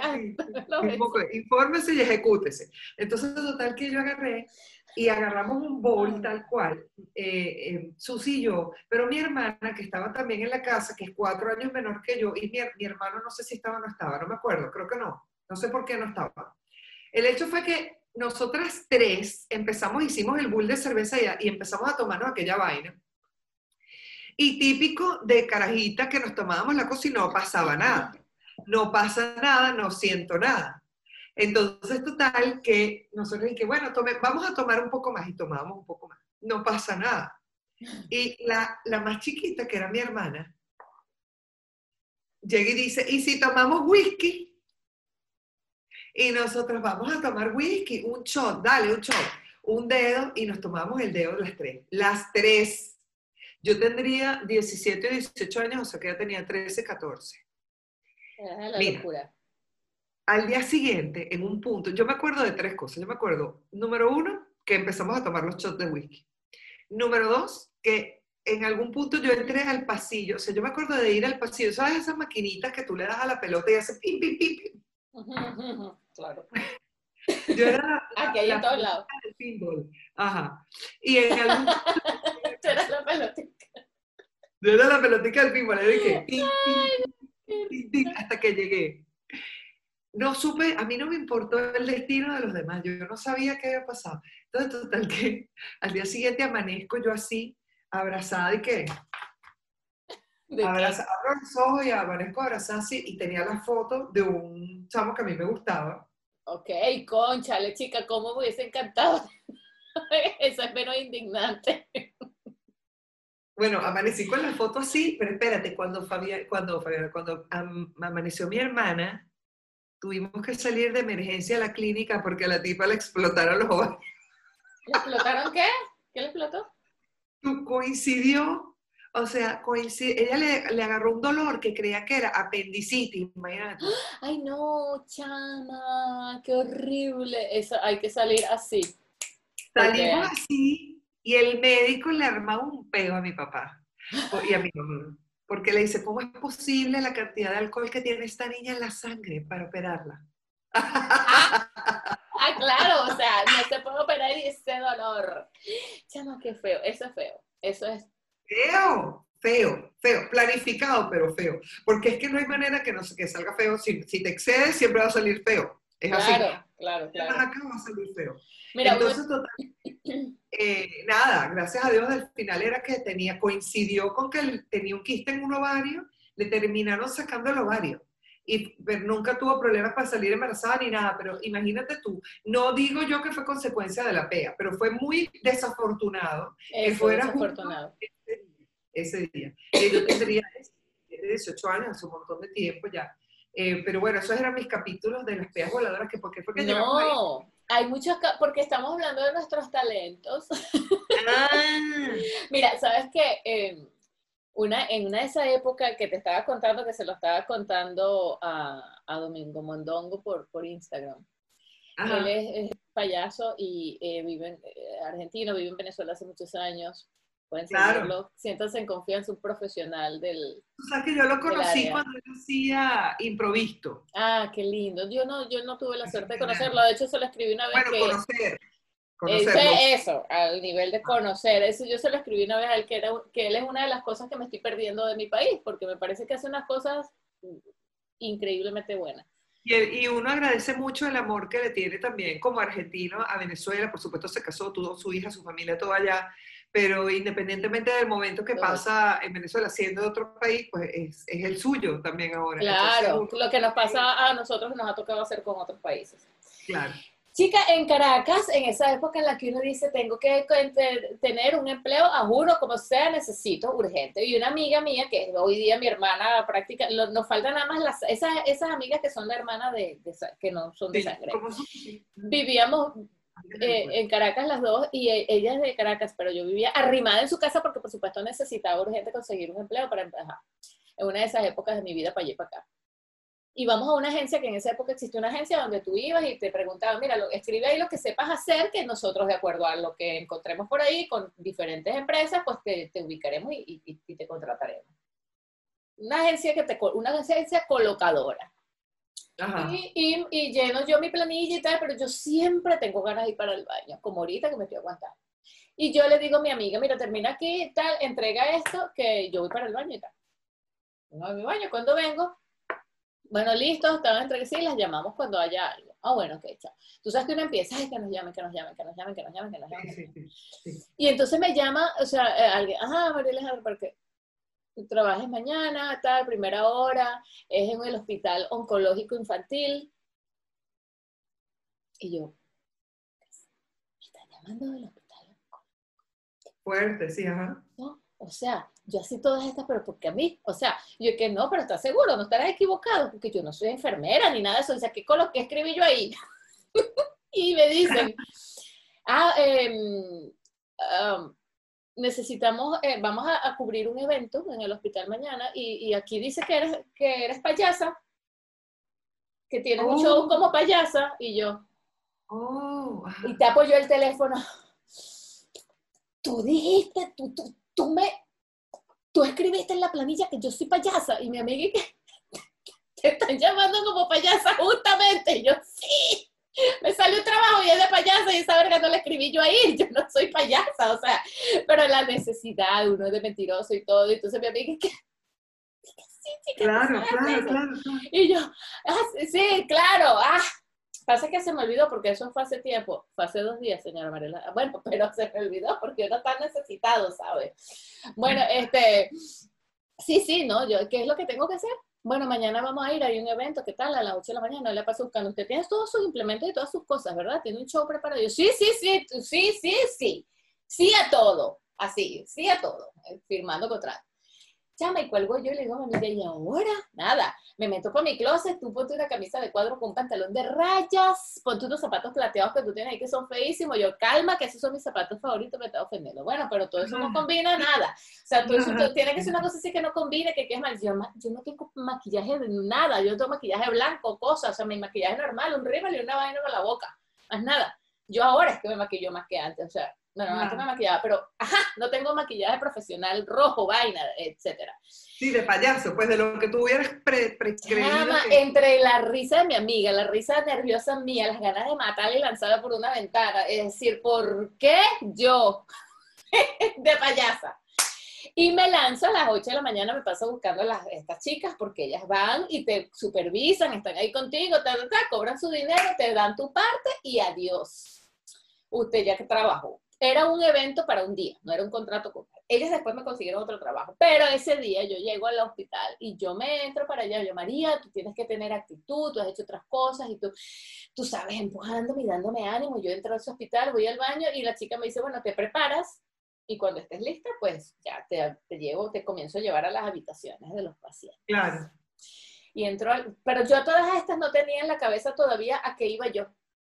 infórmese y ejecútese. Entonces, total que yo agarré y agarramos un bol tal cual, eh, eh, Susi y yo, pero mi hermana, que estaba también en la casa, que es cuatro años menor que yo, y mi, mi hermano no sé si estaba o no estaba, no me acuerdo, creo que no, no sé por qué no estaba. El hecho fue que nosotras tres empezamos, hicimos el bull de cerveza y, empezamos a tomarnos aquella vaina. Y típico de carajita que nos tomábamos la cosa y no pasaba nada. No pasa nada, no siento nada. Entonces, total, que nosotros que bueno, tome, vamos a tomar un poco más y tomábamos un poco más. No pasa nada. Y la, la más chiquita, que era mi hermana, llega y dice, ¿y si tomamos whisky? Y nosotros vamos a tomar whisky, un shot, dale, un shot, un dedo y nos tomamos el dedo las tres. Las tres. Yo tendría 17 o 18 años, o sea que ya tenía 13, 14. la locura. Al día siguiente, en un punto, yo me acuerdo de tres cosas. Yo me acuerdo, número uno, que empezamos a tomar los shots de whisky. Número dos, que en algún punto yo entré al pasillo, o sea, yo me acuerdo de ir al pasillo, ¿sabes esas maquinitas que tú le das a la pelota y hace pim, pim, pim, pim? Claro. Yo era Aquí hay en todos lados. Ajá. Y en algún Yo era la pelotica. Yo era la pelotica del pinball. Le dije, hasta que llegué. No supe, a mí no me importó el destino de los demás, yo no sabía qué había pasado. Entonces, total que al día siguiente amanezco yo así, abrazada y que Abraza, abro los ojos y amanezco abrazada así y tenía la foto de un chamo que a mí me gustaba. Ok, conchale, chica, ¿cómo me hubiese encantado? Eso es menos indignante. Bueno, amanecí con la foto así, pero espérate, cuando Fabián, cuando, cuando amaneció mi hermana, tuvimos que salir de emergencia a la clínica porque a la tipa le explotaron los ojos. ¿Le explotaron qué? ¿Qué le explotó? Coincidió o sea, ella le, agarró un dolor que creía que era apendicitis, imagínate. Ay, no, chama, qué horrible. Eso, hay que salir así. Salimos así y el médico le armaba un pego a mi papá y a mi mamá. Porque le dice, ¿cómo es posible la cantidad de alcohol que tiene esta niña en la sangre para operarla? Ah, ah claro, o sea, no se puede operar y ese dolor. Chama, qué feo, eso es feo. Eso es Feo, feo, feo, planificado, pero feo. Porque es que no hay manera que, no, que salga feo. Si, si te excedes, siempre va a salir feo. Es claro, así. Claro, claro. acá va a salir feo. Mira, Entonces, total, eh, nada, gracias a Dios, al final era que tenía, coincidió con que tenía un quiste en un ovario, le terminaron sacando el ovario y nunca tuvo problemas para salir embarazada ni nada, pero imagínate tú, no digo yo que fue consecuencia de la PEA, pero fue muy desafortunado que fuera desafortunado. Ese, día. Eh, yo tendría 18 años, hace un montón de tiempo ya. Eh, pero bueno, esos eran mis capítulos de las peas voladoras, que porque fue que No, hay muchos, porque estamos hablando de nuestros talentos. Ah. Mira, ¿sabes qué? Eh, una, en una de esas épocas que te estaba contando, que se lo estaba contando a, a Domingo Mondongo por, por Instagram. Él es, payaso y eh, vive en eh, argentino, vive en Venezuela hace muchos años. Pueden claro. siéntanse en confianza, un profesional del. O sea, que yo lo conocí cuando él hacía improvisto. Ah, qué lindo. Yo no, yo no tuve la suerte de conocerlo, de hecho se lo escribí una vez. Bueno, conocer. eso, al nivel de conocer, eso yo se lo escribí una vez a él, que, era, que él es una de las cosas que me estoy perdiendo de mi país, porque me parece que hace unas cosas increíblemente buenas. Y, uno agradece mucho el amor que le tiene también como argentino a Venezuela, por supuesto se casó, tuvo su hija, su familia, todo allá, pero independientemente del momento que pasa en Venezuela siendo de otro país, pues es, es el suyo también ahora. Claro, lo que nos pasa a nosotros nos ha tocado hacer con otros países. Claro. Chica, en Caracas, en esa época en la que uno dice, tengo que tener un empleo, a juro, como sea, necesito urgente. Y una amiga mía, que hoy día mi hermana práctica, nos faltan nada más las, esas, esas amigas que son la hermana de, que no son de sangre. Vivíamos eh, en Caracas las dos y e, ella es de Caracas, pero yo vivía arrimada en su casa porque por supuesto necesitaba urgente conseguir un empleo para empezar. En una de esas épocas de mi vida para allá y para acá y vamos a una agencia que en esa época existía una agencia donde tú ibas y te preguntaban, mira, lo, escribe ahí lo que sepas hacer, que nosotros de acuerdo a lo que encontremos por ahí con diferentes empresas, pues te, te ubicaremos y, y, te contrataremos. Una agencia, que te, una agencia colocadora. Y, y, y, lleno yo mi planilla y tal, pero yo siempre tengo ganas de ir para el baño, como ahorita que me estoy aguantando. Y yo le digo a mi amiga, mira, termina aquí, tal, entrega esto, que yo voy para el baño y tal. Vengo a mi baño, cuando vengo, bueno, listo, estaban entre sí, las llamamos cuando haya algo. Ah, bueno, ok, chao. Tú sabes que uno empieza, ay, que nos llamen, que nos llamen, que nos llamen, que nos llamen, que nos llamen. Y entonces me llama, o sea, eh, alguien, ajá, María Alejandra, trabajes mañana, tal, primera hora, es en el hospital oncológico infantil. Y yo, ¿me están llamando del hospital oncológico? Fuerte, sí, ajá. ¿No? O sea, yo así todas estas, pero porque a mí, o sea, yo que no, pero estás seguro, no estarás equivocado, porque yo no soy enfermera ni nada de eso, o sea, ¿qué, ¿qué escribí yo ahí? y me dicen, ah, em, necesitamos, eh, vamos a, cubrir un evento en el hospital mañana y, aquí dice que eres, que eres payasa, que tienes un show oh. como payasa, y yo, oh, y te apoyó el teléfono. Tú dijiste, tú, tú, tú me, tú escribiste en la planilla que yo soy payasa y mi amiga que te están llamando como payasa justamente. Y yo, sí, me salió un trabajo y es de payasa y esa verga no la escribí yo ahí, yo no soy payasa, o sea, pero la necesidad, uno es de mentiroso y todo, y entonces mi amiga que, sí, sí, claro, claro, claro, Y yo, ah, sí, claro, ah, Pasa que se me olvidó porque eso fue hace tiempo, fue hace dos días, señora Mariela. Bueno, pero se me olvidó porque uno está necesitado, ¿sabes? Bueno, este, sí, sí, ¿no? Yo, ¿qué es lo que tengo que hacer? Bueno, mañana vamos a ir, hay un evento, ¿qué tal? A las 8 de la mañana, le paso buscando. Usted tiene todos sus implementos y todas sus cosas, ¿verdad? Tiene un show preparado. Yo, sí, sí, sí, sí, sí, sí. Sí a todo. Así, sí a todo. Eh, firmando contrato llama y cuelgo yo y le digo a mi amiga, ¿y ahora? Nada, me meto por mi closet, tú ponte una camisa de cuadro con un pantalón de rayas, ponte unos zapatos plateados que tú tienes ahí que son feísimos, yo, calma, que esos son mis zapatos favoritos, me está ofendiendo. Bueno, pero todo eso no combina nada. O sea, todo eso tiene que ser una cosa así que no combine, que quede mal. Yo, yo no tengo maquillaje de nada, yo tengo maquillaje blanco, cosas, o sea, mi maquillaje normal, un rímel y una vaina con la boca, más nada. Yo ahora es que me maquillo más que antes, o sea, no, no, no, me maquillaba, pero, ajá, no tengo maquillaje profesional rojo, vaina, etcétera. Sí, de payaso, pues de lo que tú hubieras pre, Entre la risa de mi amiga, la risa nerviosa mía, las ganas de matarla y lanzarla por una ventana, es decir, ¿por qué yo de payasa? Y me lanzo a las 8 de la mañana, me paso buscando a las, estas chicas porque ellas van y te supervisan, están ahí contigo, cobran su dinero, te dan tu parte y adiós. Usted ya que trabajó era un evento para un día, no era un contrato con ellas después me consiguieron otro trabajo, pero ese día yo llego al hospital y yo me entro para allá, yo, María, tú tienes que tener actitud, tú has hecho otras cosas y tú, tú sabes, empujándome y dándome ánimo, yo entro a ese hospital, voy al baño y la chica me dice, bueno, te preparas y cuando estés lista, pues ya te, te llevo, te comienzo a llevar a las habitaciones de los pacientes. Claro. Y entro, pero yo todas estas no tenía en la cabeza todavía a qué iba yo.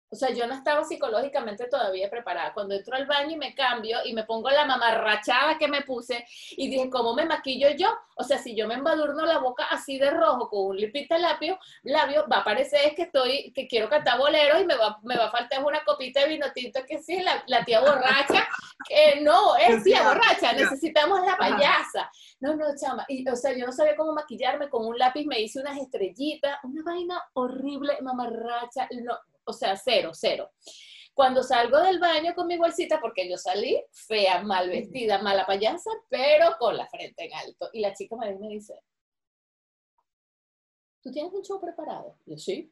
O sea, yo no estaba psicológicamente todavía preparada. Cuando entro al baño y me cambio y me pongo la mamarrachada que me puse y dije, ¿cómo me maquillo yo? O sea, si yo me embadurno la boca así de rojo con un lipita labio, labio va a parecer que estoy, que quiero cantar boleros y me va, me va a faltar una copita de vino tinto que sí, la, la tía borracha, que no, es tía borracha, necesitamos la payasa. No, no, chama. Y, o sea, yo no sabía cómo maquillarme con un lápiz, me hice unas estrellitas, una vaina horrible, mamarracha, no, o sea, cero, cero. Cuando salgo del baño con mi bolsita, porque yo salí fea, mal vestida, mala payasa, pero con la frente en alto. Y la chica me dice, ¿tú tienes un show preparado? yo, sí.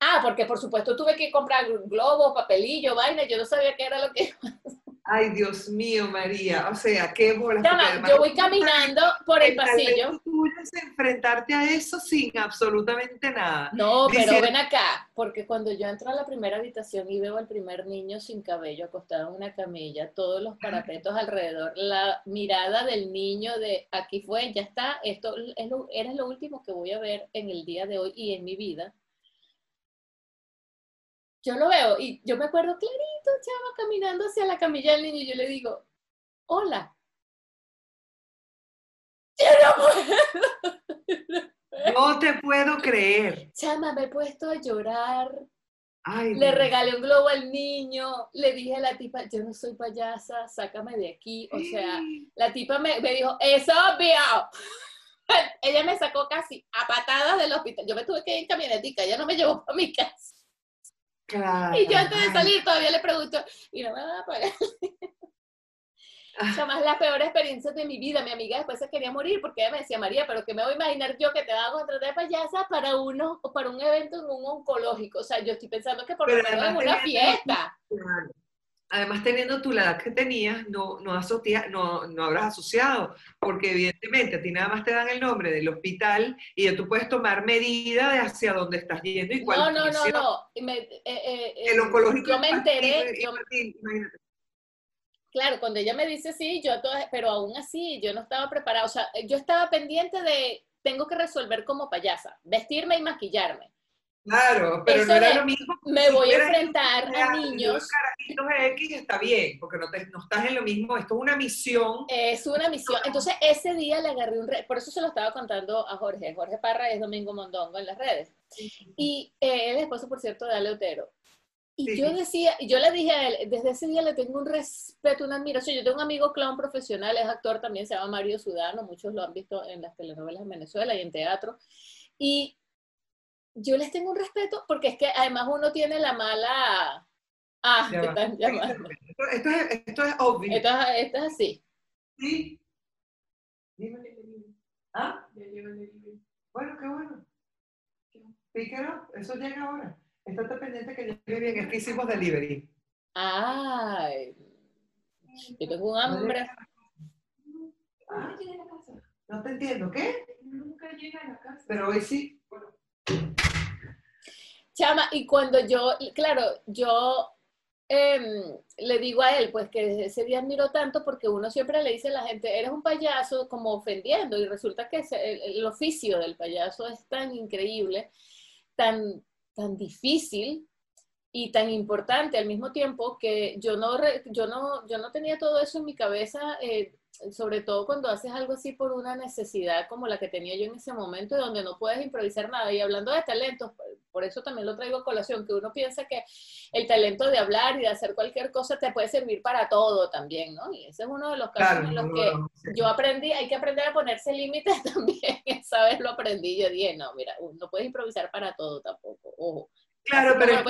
Ah, porque por supuesto tuve que comprar globo, papelillo, vaina, yo no sabía qué era lo que Ay, Dios mío, María. O sea, qué bolas. yo voy caminando por el, pasillo. Tú enfrentarte a eso sin absolutamente nada. No, pero ven acá, porque cuando yo entro a la primera habitación y veo al primer niño sin cabello acostado en una camilla, todos los parapetos alrededor, la mirada del niño de aquí fue, ya está, esto es lo, eres lo último que voy a ver en el día de hoy y en mi vida yo lo veo y yo me acuerdo clarito, chava, caminando hacia la camilla del niño y yo le digo, hola. no te puedo creer. Chama, me he puesto a llorar. le regalé un globo al niño, le dije a la tipa, yo no soy payasa, sácame de aquí. O sea, la tipa me, me dijo, es obvio. Ella me sacó casi a patadas del hospital. Yo me tuve que ir en camionetica, ella no me llevó para mi casa y yo antes de salir todavía le pregunto, ¿y no me van a pagar? Jamás la peor experiencia de mi vida. Mi amiga después se quería morir porque ella me decía, María, pero que me voy a imaginar yo que te van a contratar de payasa para uno o para un evento en un oncológico. O sea, yo estoy pensando que por lo menos en una fiesta. Además, teniendo tú la edad que tenías, no, no, asocia, no, no habrás asociado, porque evidentemente a ti nada más te dan el nombre del hospital y ya tú puedes tomar medida de hacia dónde estás yendo y cuál No, no, no, no. Eh, eh, el oncológico. Yo me enteré. claro, cuando ella me dice sí, yo pero aún así yo no estaba preparada. O sea, yo estaba pendiente de tengo que resolver como payasa, vestirme y maquillarme. Claro, pero no era lo mismo. Me voy a enfrentar a niños. X está bien, porque no, no, estás en lo mismo. Esto es una misión. Es una misión. Entonces, ese día le agarré un. Por eso se lo estaba contando a Jorge. Jorge Parra es Domingo Mondongo en las redes. Y eh, él es esposo, por cierto, de Ale Otero. Y yo decía, yo le dije a él, desde ese día le tengo un respeto, una admiración. Yo tengo un amigo clown profesional, es actor también, se llama Mario Sudano, muchos lo han visto en las telenovelas en Venezuela y en teatro. Y yo les tengo un respeto porque es que además uno tiene la mala... Ah, te están llamando. Esto, es, esto es obvio. Esto, esto, es así. Sí. Dime, ¿Ah? Bueno, qué bueno. Píquero, eso llega ahora. Estate pendiente que llegue bien. Es que hicimos delivery. Ay. Yo tengo un hambre. Ah, no te entiendo. ¿Qué? Nunca llega a la casa. Pero hoy sí. Chama, y cuando yo, claro, yo em, le digo a él, pues que ese día admiro tanto porque uno siempre le dice a la gente, eres un payaso como ofendiendo y resulta que el, oficio del payaso es tan increíble, tan, tan difícil y tan importante al mismo tiempo que yo no, yo no, yo no tenía todo eso en mi cabeza. Eh, sobre todo cuando haces algo así por una necesidad como la que tenía yo en ese momento, donde no puedes improvisar nada. Y hablando de talentos, por eso también lo traigo a colación, que uno piensa que el talento de hablar y de hacer cualquier cosa te puede servir para todo también, ¿no? Y ese es uno de los casos en los que yo aprendí, hay que aprender a ponerse límites también, esa vez lo aprendí, yo dije, no, mira, no puedes improvisar para todo tampoco, ojo. Claro, pero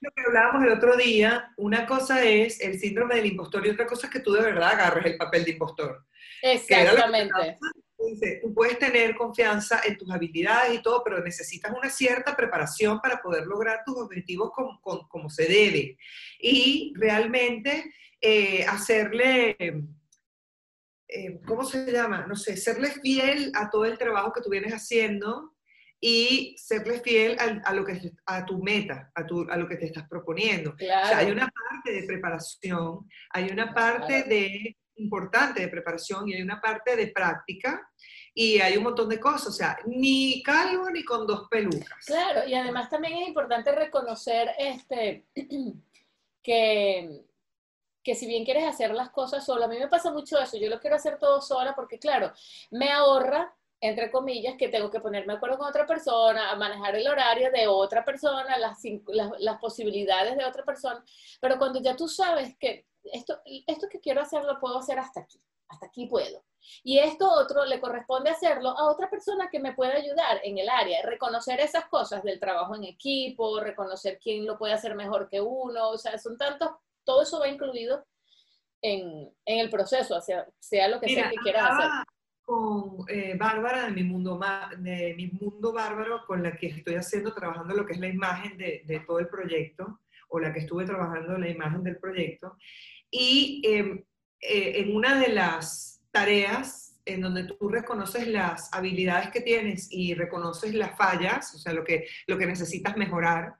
lo que hablábamos el otro día, una cosa es el síndrome del impostor y otra cosa es que tú de verdad agarres el papel de impostor. Exactamente. tú puedes tener confianza en tus habilidades y todo, pero necesitas una cierta preparación para poder lograr tus objetivos como, como, se debe. Y realmente eh, hacerle, eh, ¿cómo se llama? No sé, serle fiel a todo el trabajo que tú vienes haciendo y serle fiel a, lo que, a tu meta, a, tu, a lo que te estás proponiendo. O sea, hay una parte de preparación, hay una parte de, importante de preparación y hay una parte de práctica y hay un montón de cosas, o sea, ni calvo ni con dos pelucas. Claro, y además también es importante reconocer este, que, que si bien quieres hacer las cosas sola, a mí me pasa mucho eso, yo lo quiero hacer todo sola porque claro, me ahorra entre comillas, que tengo que ponerme de acuerdo con otra persona, a manejar el horario de otra persona, las, las, posibilidades de otra persona, pero cuando ya tú sabes que esto, esto que quiero hacer lo puedo hacer hasta aquí, hasta aquí puedo. Y esto otro le corresponde hacerlo a otra persona que me pueda ayudar en el área, reconocer esas cosas del trabajo en equipo, reconocer quién lo puede hacer mejor que uno, o sea, son tantos, todo eso va incluido en, en el proceso, sea, sea lo que sea que quieras hacer con eh, Bárbara de mi, mundo, de mi mundo bárbaro, con la que estoy haciendo, trabajando lo que es la imagen de, todo el proyecto, o la que estuve trabajando la imagen del proyecto. Y em, eh, en una de las tareas en donde tú reconoces las habilidades que tienes y reconoces las fallas, o sea, lo que, lo que necesitas mejorar,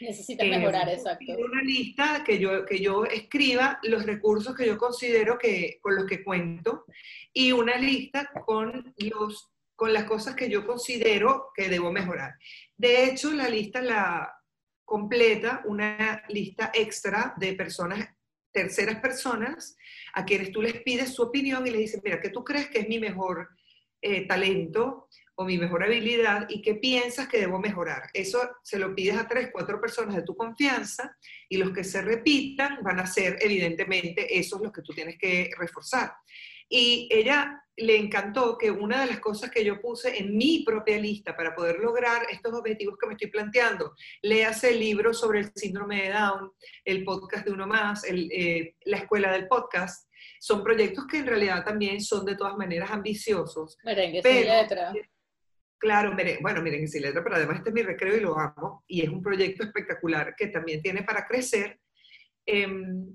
Necesitas mejorar, exacto. Una lista que yo, que yo escriba los recursos que yo considero que, con los que cuento y una lista con, los, con las cosas que yo considero que debo mejorar. De hecho, la lista la completa una lista extra de personas, terceras personas, a quienes tú les pides su opinión y les dices, mira, ¿qué tú crees que es mi mejor eh, talento? O mi mejor habilidad y qué piensas que debo mejorar. Eso se lo pides a tres, cuatro personas de tu confianza y los que se repitan van a ser evidentemente esos los que tú tienes que reforzar. Y ella le encantó que una de las cosas que yo puse en mi propia lista para poder lograr estos objetivos que me estoy planteando, léase el libro sobre el síndrome de Down, el podcast de uno más, eh, la escuela del podcast, son proyectos que en realidad también son de todas maneras ambiciosos. Merengue pero, letra. Claro, bueno, miren, sin letra, pero además este es mi recreo y lo amo, y es un proyecto espectacular que también tiene para crecer. Em,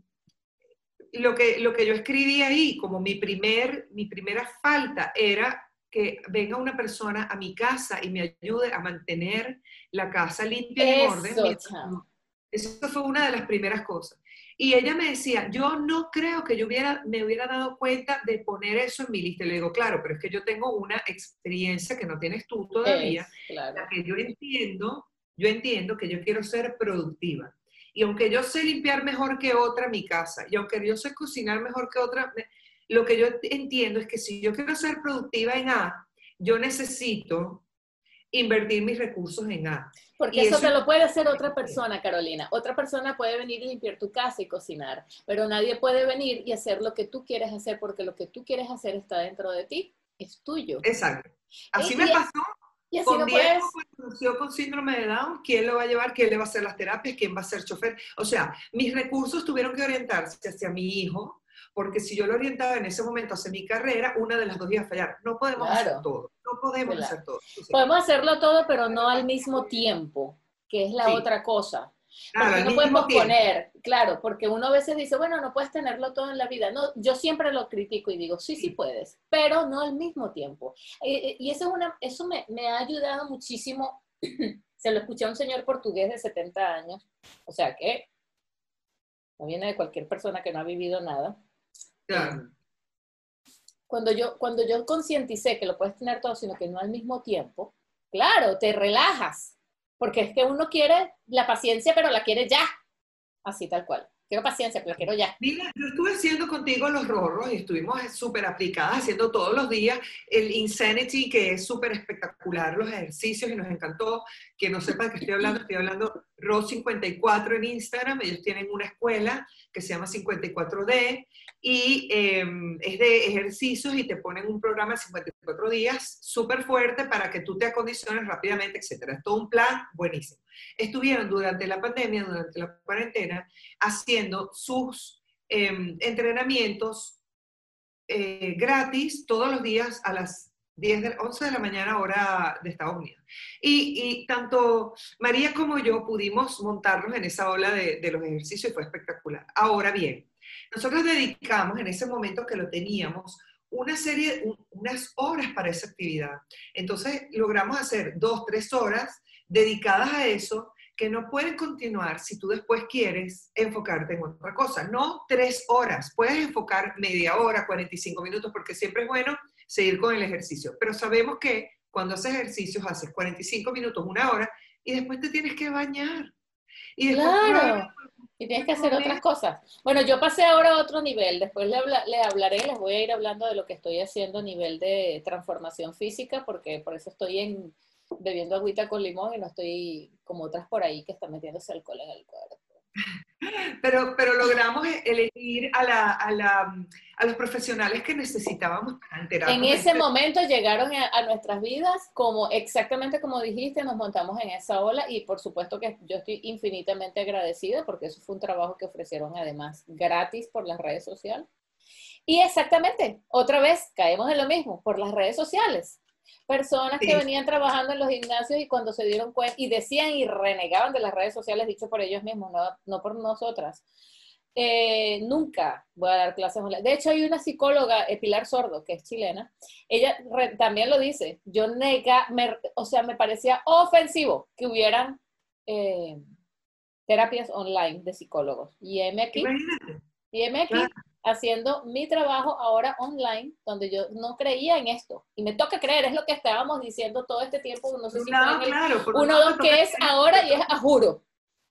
lo, que, lo que yo escribí ahí, como mi, primer, mi primera falta, era que venga una persona a mi casa y me ayude a mantener la casa limpia y en orden. Eso fue una de las primeras cosas. Y ella me decía, yo no creo que yo hubiera, me hubiera dado cuenta de poner eso en mi lista. Y le digo, claro, pero es que yo tengo una experiencia que no tienes tú todavía, la que yo entiendo, yo entiendo que yo quiero ser productiva. Y aunque yo sé limpiar mejor que otra mi casa, y aunque yo sé cocinar mejor que otra, lo que yo entiendo es que si yo quiero ser productiva en A, yo necesito invertir mis recursos en A. Porque eso, te lo puede hacer otra persona, Carolina. Otra persona puede venir y limpiar tu casa y cocinar, pero nadie puede venir y hacer lo que tú quieres hacer porque lo que tú quieres hacer está dentro de ti, es tuyo. Exacto. Así me pasó y así con Diego puedes... con síndrome de Down, ¿quién lo va a llevar? ¿Quién le va a hacer las terapias? ¿Quién va a ser chofer? O sea, mis recursos tuvieron que orientarse hacia mi hijo, porque si yo lo orientaba en ese momento hacia mi carrera, una de las dos iba a fallar. No podemos hacer todo, no podemos hacer todo. Podemos hacerlo todo, pero no al mismo tiempo, que es la otra cosa. Claro, no podemos poner, claro, porque uno a veces dice, bueno, no puedes tenerlo todo en la vida. No, yo siempre lo critico y digo, sí, sí puedes, pero no al mismo tiempo. Eh, eh, y eso, es una, eso me, me ha ayudado muchísimo. Se lo escuché a un señor portugués de 70 años, o sea que no viene de cualquier persona que no ha vivido nada. Cuando yo, cuando yo concienticé que lo puedes tener todo, sino que no al mismo tiempo, claro, te relajas, porque es que uno quiere la paciencia, pero la quiere ya, así tal cual. Quiero paciencia, pero la quiero ya. Mira, yo estuve haciendo contigo los rorros y estuvimos súper aplicadas, haciendo todos los días el Insanity, que es súper espectacular, los ejercicios, y nos encantó. Que no sepa qué estoy hablando, estoy hablando RO54 en Instagram, ellos tienen una escuela que se llama 54D y em, es de ejercicios y te ponen un programa de 54 días súper fuerte para que tú te acondiciones rápidamente, etc. Es todo un plan buenísimo. Estuvieron durante la pandemia, durante la cuarentena, haciendo sus em, entrenamientos eh, gratis todos los días a las 10 de, 11 de la mañana hora de Estados Unidos. Y, tanto María como yo pudimos montarnos en esa ola de, de los ejercicios y fue espectacular. Ahora bien, nosotros dedicamos en ese momento que lo teníamos una serie, unas horas para esa actividad. Entonces logramos hacer dos, tres horas dedicadas a eso que no pueden continuar si tú después quieres enfocarte en otra cosa. No tres horas, puedes enfocar media hora, 45 minutos, porque siempre es bueno seguir con el ejercicio. Pero sabemos que cuando haces ejercicios haces 45 minutos, una hora, y después te tienes que bañar. Y claro. Y tienes que hacer otras cosas. Bueno, yo pasé ahora a otro nivel. Después le, le, hablaré, les voy a ir hablando de lo que estoy haciendo a nivel de transformación física, porque por eso estoy en, bebiendo agüita con limón y no estoy como otras por ahí que están metiéndose alcohol en el cuerpo. Pero, pero logramos elegir a, la, a, la, a los profesionales que necesitábamos para enterarnos. En ese momento llegaron a, nuestras vidas, como exactamente como dijiste, nos montamos en esa ola y por supuesto que yo estoy infinitamente agradecida porque eso fue un trabajo que ofrecieron además gratis por las redes sociales. Y exactamente, otra vez caemos en lo mismo, por las redes sociales. Personas que venían trabajando en los gimnasios y cuando se dieron cuenta y decían y renegaban de las redes sociales, dicho por ellos mismos, no, por nosotras. Eh, nunca voy a dar clases online. De hecho, hay una psicóloga, eh, Pilar Sordo, que es chilena, ella también lo dice. Yo nega, o sea, me parecía ofensivo que hubieran eh, terapias online de psicólogos. Y M aquí, y M aquí haciendo mi trabajo ahora online, donde yo no creía en esto. Y me toca creer, es lo que estábamos diciendo todo este tiempo, no sé si claro, uno, dos, que es ahora y es a juro.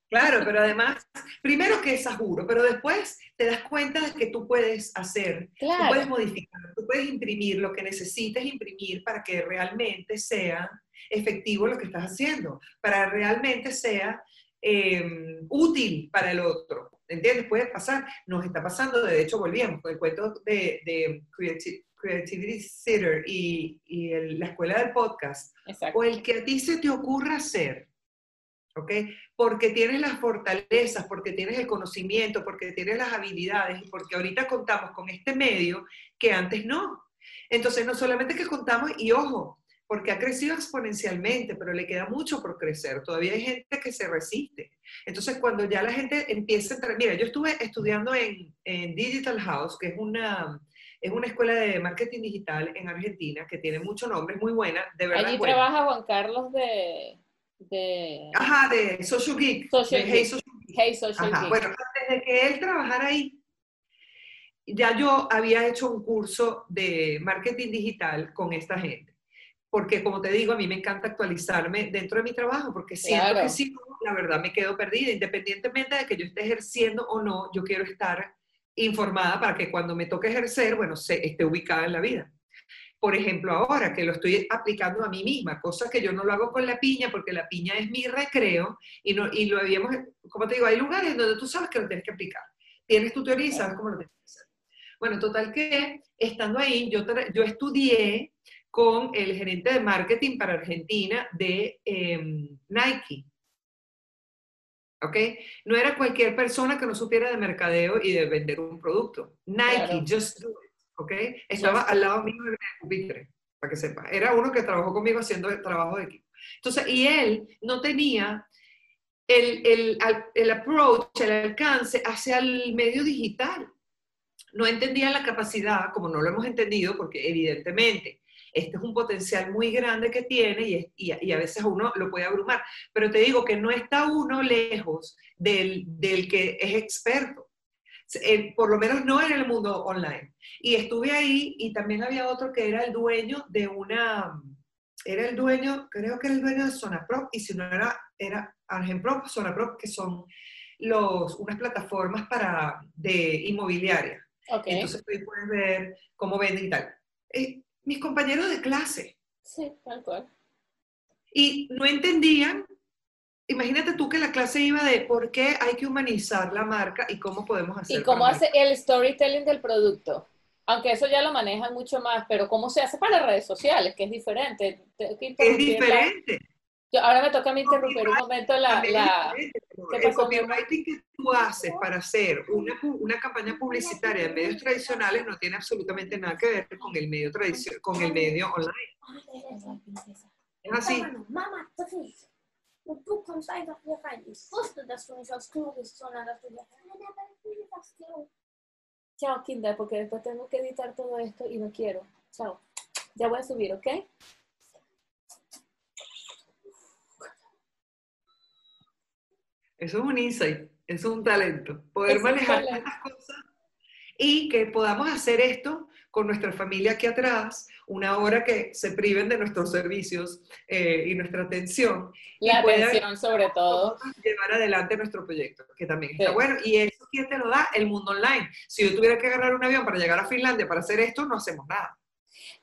Claro, pero además, primero que es a juro, pero después te das cuenta de que tú puedes hacer, tú puedes modificar, tú puedes imprimir lo que necesites imprimir para que realmente sea efectivo lo que estás haciendo, para realmente sea eh, útil para el otro. ¿Entiendes? Puede pasar, nos está pasando, de hecho volvíamos con el cuento de, de Creativity Sitter y, y la escuela del podcast, o el que a ti se te ocurra hacer, ¿ok? Porque tienes las fortalezas, porque tienes el conocimiento, porque tienes las habilidades y porque ahorita contamos con este medio que antes no. Entonces, no solamente que contamos, y ojo, porque ha crecido exponencialmente, pero le queda mucho por crecer. Todavía hay gente que se resiste. Entonces, cuando ya la gente empieza a entrar, mira, yo estuve estudiando en, Digital House, que es una, es una escuela de marketing digital en Argentina, que tiene mucho nombre, es muy buena, de verdad. Allí trabaja Juan Carlos de, de... Ajá, de Social Geek. Social Hey Social Geek. Hey Social Geek. Bueno, antes de que él trabajara ahí, ya yo había hecho un curso de marketing digital con esta gente porque como te digo, a mí me encanta actualizarme dentro de mi trabajo, porque siento que si no, la verdad me quedo perdida, independientemente de que yo esté ejerciendo o no, yo quiero estar informada para que cuando me toque ejercer, bueno, se, esté ubicada en la vida. Por ejemplo, ahora que lo estoy aplicando a mí misma, cosa que yo no lo hago con la piña, porque la piña es mi recreo, y, no, y lo habíamos, como te digo, hay lugares donde tú sabes que lo tienes que aplicar. Tienes tu teoría y sabes cómo lo tienes que hacer. Bueno, total que estando ahí, yo, yo estudié con el gerente de marketing para Argentina de em, Nike. ¿Ok? No era cualquier persona que no supiera de mercadeo y de vender un producto. Nike, just do it. ¿Ok? Estaba al lado mío de pupitre, para que sepa. Era uno que trabajó conmigo haciendo el trabajo de equipo. Entonces, y él no tenía el, el, el approach, el alcance hacia el medio digital. No entendía la capacidad, como no lo hemos entendido, porque evidentemente este es un potencial muy grande que tiene y, a veces uno lo puede abrumar. Pero te digo que no está uno lejos del, que es experto. por lo menos no en el mundo online. Y estuve ahí y también había otro que era el dueño de una, era el dueño, creo que era el dueño de Zonaprop, y si no era, era Argenprop, Zonaprop, que son los, unas plataformas para, de inmobiliaria. Entonces tú puedes ver cómo venden y tal. Eh, mis compañeros de clase. Sí, tal cual. Y no entendían, imagínate tú que la clase iba de por qué hay que humanizar la marca y cómo podemos hacer. Y cómo hace el storytelling del producto. Aunque eso ya lo manejan mucho más, pero cómo se hace para redes sociales, que es diferente. Es diferente. Yo, ahora me toca a mí interrumpir un momento la... la el copywriting que tú haces para hacer una, una, campaña publicitaria en medios tradicionales no tiene absolutamente nada que ver con el medio, con el medio online. Es así. Chao, Kinder, porque después tengo que editar todo esto y no quiero. Chao. Ya voy a subir, ¿ok? Eso es un insight, eso es un talento, poder manejar estas cosas y que podamos hacer esto con nuestra familia aquí atrás una hora que se priven de nuestros servicios eh, y nuestra atención. La atención sobre todo. Llevar adelante nuestro proyecto, que también está bueno. Y eso, ¿quién te lo da? El mundo online. Si yo tuviera que agarrar un avión para llegar a Finlandia para hacer esto, no hacemos nada.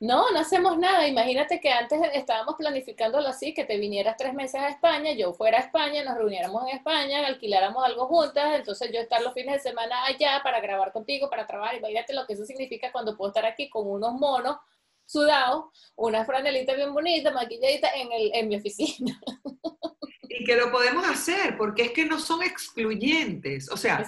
No, no hacemos nada. Imagínate que antes estábamos planificándolo así, que te vinieras tres meses a España, yo fuera a España, nos reuniéramos en España, alquiláramos algo juntas, entonces yo estar los fines de semana allá para grabar contigo, para trabajar. Imagínate lo que eso significa cuando puedo estar aquí con unos monos sudados, una franelita bien bonita, maquilladita en, el, en mi oficina. Y que lo podemos hacer, porque es que no son excluyentes. O sea,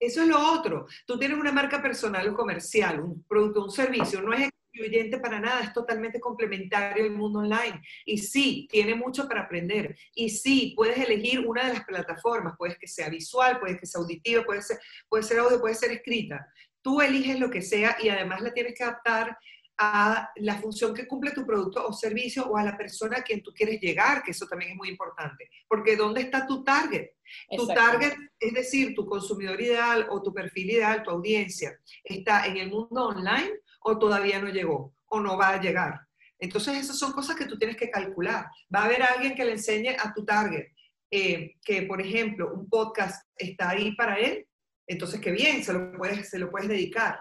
eso es lo otro. Tú tienes una marca personal o comercial, un producto, un servicio, no es excluyente para nada, es totalmente complementario al mundo online. Y sí, tiene mucho para aprender. Y sí, puedes elegir una de las plataformas, puedes que sea visual, puede que sea auditiva, puede ser, puede ser audio, puede ser escrita. Tú eliges lo que sea y además la tienes que adaptar a la función que cumple tu producto o servicio o a la persona a quien tú quieres llegar, que eso también es muy importante. Porque ¿dónde está tu target? Tu target, es decir, tu consumidor ideal o tu perfil ideal, tu audiencia, ¿está en el mundo online o todavía no llegó o no va a llegar. Entonces, esas son cosas que tú tienes que calcular. Va a haber alguien que le enseñe a tu target eh, que, por ejemplo, un podcast está ahí para él, entonces qué bien, se lo puedes, se lo puedes dedicar.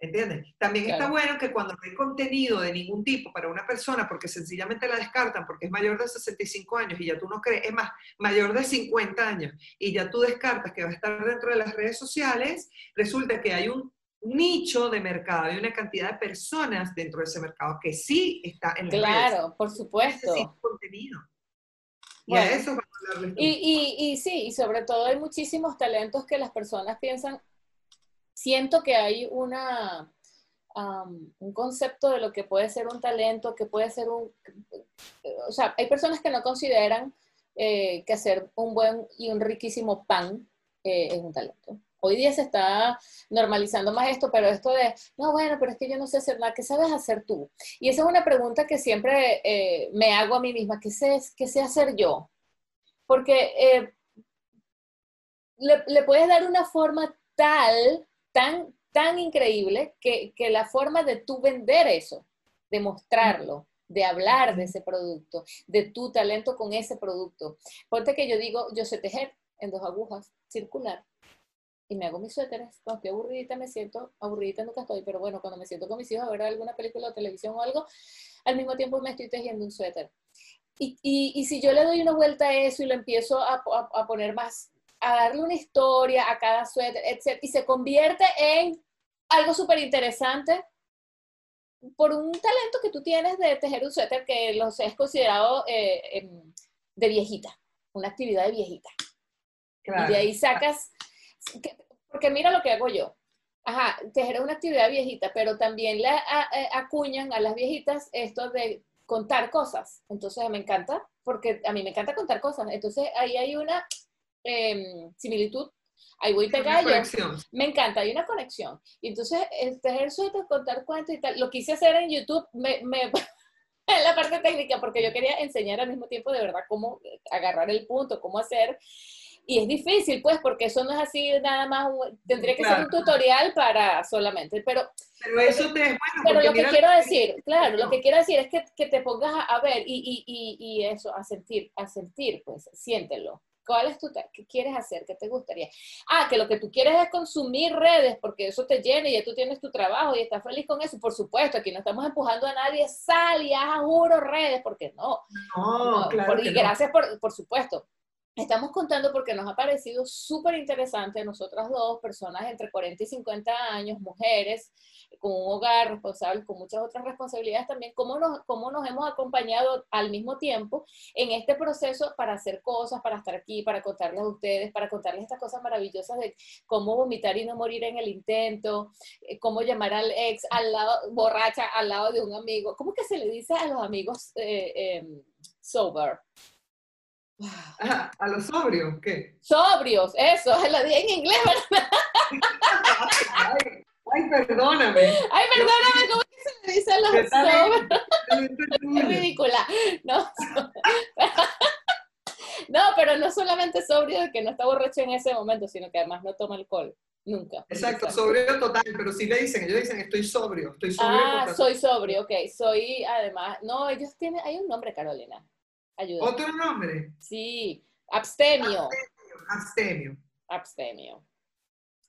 ¿Entiendes? También está bueno que cuando no hay contenido de ningún tipo para una persona, porque sencillamente la descartan porque es mayor de 65 años y ya tú no crees, es más, mayor de 50 años y ya tú descartas que va a estar dentro de las redes sociales, resulta que hay un nicho de mercado, hay una cantidad de personas dentro de ese mercado que sí está en la Claro, por supuesto. contenido. Y a eso y, y, sí, y sobre todo hay muchísimos talentos que las personas piensan, siento que hay una, un concepto de lo que puede ser un talento, que puede ser un, o sea, hay personas que no consideran eh, que hacer un buen y un riquísimo pan eh, es un talento. Hoy día se está normalizando más esto, pero esto de, no, bueno, pero es que yo no sé hacer nada, ¿qué sabes hacer tú? Y esa es una pregunta que siempre eh, me hago a mí misma, ¿qué sé, qué sé hacer yo? Porque eh, le, puedes dar una forma tal, tan, tan increíble, que, que la forma de tú vender eso, de mostrarlo, de hablar de ese producto, de tu talento con ese producto. Ponte que yo digo, yo sé tejer en dos agujas, circular y me hago mis suéteres. Cuando estoy aburridita me siento, aburridita nunca estoy, pero bueno, cuando me siento con mis hijos a ver alguna película o televisión o algo, al mismo tiempo me estoy tejiendo un suéter. Y, y, si yo le doy una vuelta a eso y lo empiezo a, a, poner más, a darle una historia a cada suéter, etc., y se convierte en algo súper interesante por un talento que tú tienes de tejer un suéter que los es considerado eh, em, de viejita, una actividad de viejita. Y de ahí sacas porque mira lo que hago yo. Ajá, tejer es una actividad viejita, pero también le eh, acuñan a las viejitas esto de contar cosas. Entonces me encanta, porque a mí me encanta contar cosas. Entonces ahí hay una em, similitud. Ahí voy pegar Me encanta, hay una conexión. Y entonces el tejer suelto, contar cuentos y tal. Lo quise hacer en YouTube, me, me en la parte técnica, porque yo quería enseñar al mismo tiempo de verdad cómo agarrar el punto, cómo hacer. Y es difícil, pues, porque eso no es así nada más, tendría que ser un tutorial para solamente, pero... Pero eso te es bueno. Pero lo que quiero decir, claro, lo que quiero decir es que, que te pongas a, ver y, y, y, eso, a sentir, a sentir, pues, siéntelo. ¿Cuál es tu, qué quieres hacer? ¿Qué te gustaría? Ah, que lo que tú quieres es consumir redes porque eso te llena y ya tú tienes tu trabajo y estás feliz con eso. Por supuesto, aquí no estamos empujando a nadie, sal y haz, juro, redes, porque no. No, claro. y gracias por, por supuesto. Estamos contando porque nos ha parecido súper interesante nosotras dos, personas entre 40 y 50 años, mujeres, con un hogar responsable, con muchas otras responsabilidades también, cómo nos, cómo nos hemos acompañado al mismo tiempo en este proceso para hacer cosas, para estar aquí, para contarles a ustedes, para contarles estas cosas maravillosas de cómo vomitar y no morir en el intento, eh, cómo llamar al ex al lado, borracha al lado de un amigo. ¿Cómo que se le dice a los amigos eh, em, sober? ¿A los sobrios? ¿Qué? Sobrios, eso, lo dije en inglés, ¿verdad? ay, perdóname. Ay, perdóname, ¿cómo que se le dice a los sobrios? Es ridícula. No. no, pero no solamente sobrio de que no está borracho en ese momento, sino que además no toma alcohol. Nunca. Exacto, sobrio total, pero sí le dicen, ellos dicen, estoy sobrio, estoy sobrio. Ah, soy sobrio, ok. Soy, además, no, ellos tienen, hay un nombre, Carolina. Ayuda. ¿Otro nombre? Sí, abstemio. Abstemio. Abstemio.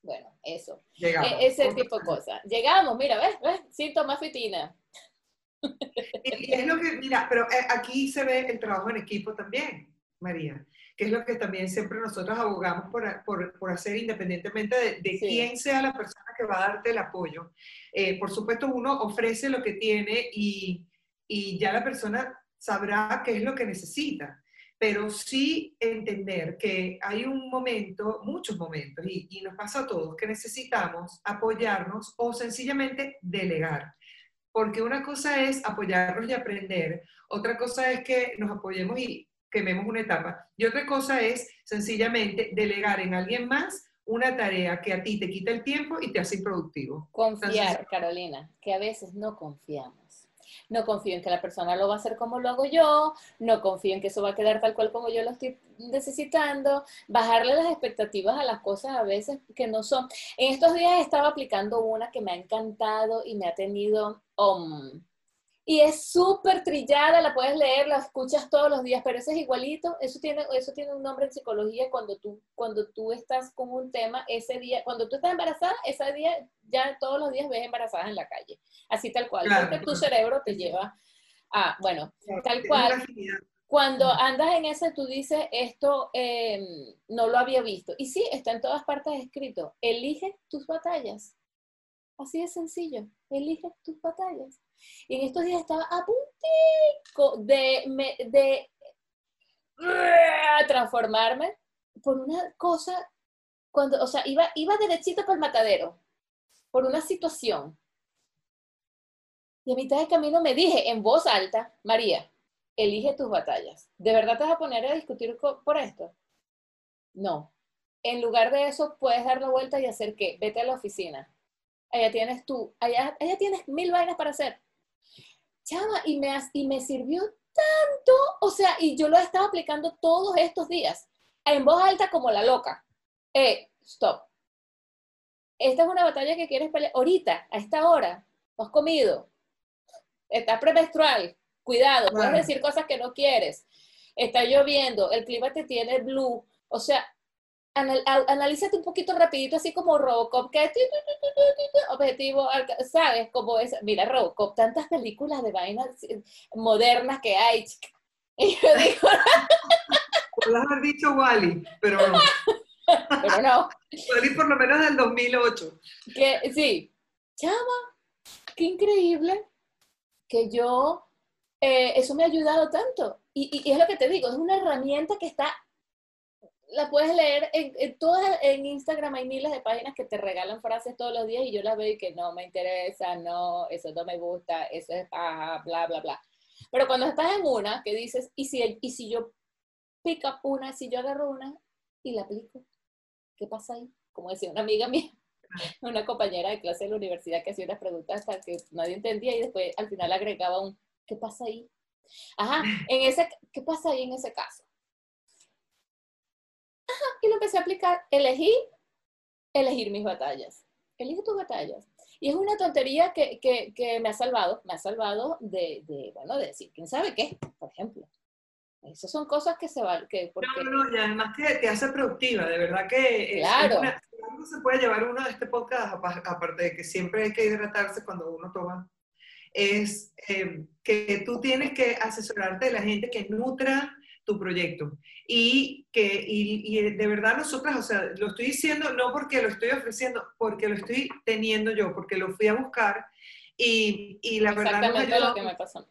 Bueno, eso. Llegamos. E, ese tipo de cosas. Llegamos, mira, ¿ves? ¿ves? Síntomas fitina. Y, es lo que, mira, pero eh, aquí se ve el trabajo en equipo también, María, que es lo que también siempre nosotros abogamos por, por, por hacer independientemente de, de quién sea la persona que va a darte el apoyo. Eh, por supuesto, uno ofrece lo que tiene y, y ya la persona sabrá qué es lo que necesita pero sí entender que hay un momento, muchos momentos, y, y, nos pasa a todos, que necesitamos apoyarnos o sencillamente delegar. Porque una cosa es apoyarnos y aprender, otra cosa es que nos apoyemos y quememos una etapa, y otra cosa es sencillamente delegar en alguien más una tarea que a ti te quita el tiempo y te hace improductivo. Confiar, Carolina, que a veces no confiamos no confío en que la persona lo va a hacer como lo hago yo, no confío en que eso va a quedar tal cual como yo lo estoy necesitando, bajarle las expectativas a las cosas a veces que no son. En estos días estaba aplicando una que me ha encantado y me ha tenido... Um, y es súper trillada, la puedes leer, la escuchas todos los días, pero ese es igualito, eso tiene, eso tiene un nombre en psicología cuando tú, cuando tú estás con un tema, ese día, cuando tú estás embarazada, ese día ya todos los días ves embarazadas en la calle, así tal cual, porque tu cerebro te lleva a, bueno, tal cual. Cuando andas en ese, tú dices, esto em, no lo había visto. Y sí, está en todas partes escrito. Elige tus batallas. Así de sencillo. Elige tus batallas. Y en estos días estaba a puntico de, de transformarme por una cosa, cuando, o sea, iba, iba derechito para el matadero, por una situación. Y a mitad de camino me dije en voz alta, María, elige tus batallas. ¿De verdad te vas a poner a discutir por esto? No. En lugar de eso, puedes dar la vuelta y hacer qué? Vete a la oficina. Allá tienes tú, allá, allá tienes mil vainas para hacer chama, y me, y me sirvió tanto, o sea, y yo lo he estado aplicando todos estos días, en voz alta como la loca. Eh, stop. Esta es una batalla que quieres pelear ahorita, a esta hora, no has comido, estás premenstrual, cuidado, puedes decir cosas que no quieres, está lloviendo, el clima te tiene blue, o sea, analízate un poquito rapidito, así como Robocop, que objetivo, ¿sabes? Como es, mira, Robocop, tantas películas de vainas modernas que hay. Y yo digo... Puedes haber dicho Wally, pero no. pero no. Wally por lo menos del 2008. Que, sí. Chama, qué increíble que yo... Eh, eso me ha ayudado tanto. Y, y es lo que te digo, es una herramienta que está la puedes leer en, todas en Instagram hay miles de páginas que te regalan frases todos los días y yo las veo y que no me interesa, no, eso no me gusta, eso es bla, bla, bla. Pero cuando estás en una que dices, ¿y si, y si yo pick up una, si yo agarro una y la aplico? ¿Qué pasa ahí? Como decía una amiga mía, una compañera de clase de la universidad que hacía unas preguntas hasta que nadie entendía y después al final agregaba un, ¿qué pasa ahí? Ajá, en ese, ¿qué pasa ahí en ese caso? Y lo empecé a aplicar. Elegí elegir mis batallas. Elige tus batallas. Y es una tontería que, que, que me ha salvado, me ha salvado de, de, bueno, de decir, quién sabe qué, por ejemplo. Esas son cosas que se van. Que porque... No, no, y además te, te hace productiva, de verdad que. Claro. Es se puede llevar uno de este podcast, aparte de que siempre hay que hidratarse cuando uno toma, es eh, que tú tienes que asesorarte de la gente que nutra tu proyecto. Y que y, de verdad nosotras, o sea, lo estoy diciendo no porque lo estoy ofreciendo, porque lo estoy teniendo yo, porque lo fui a buscar y, y la verdad... Exactamente lo que me pasó.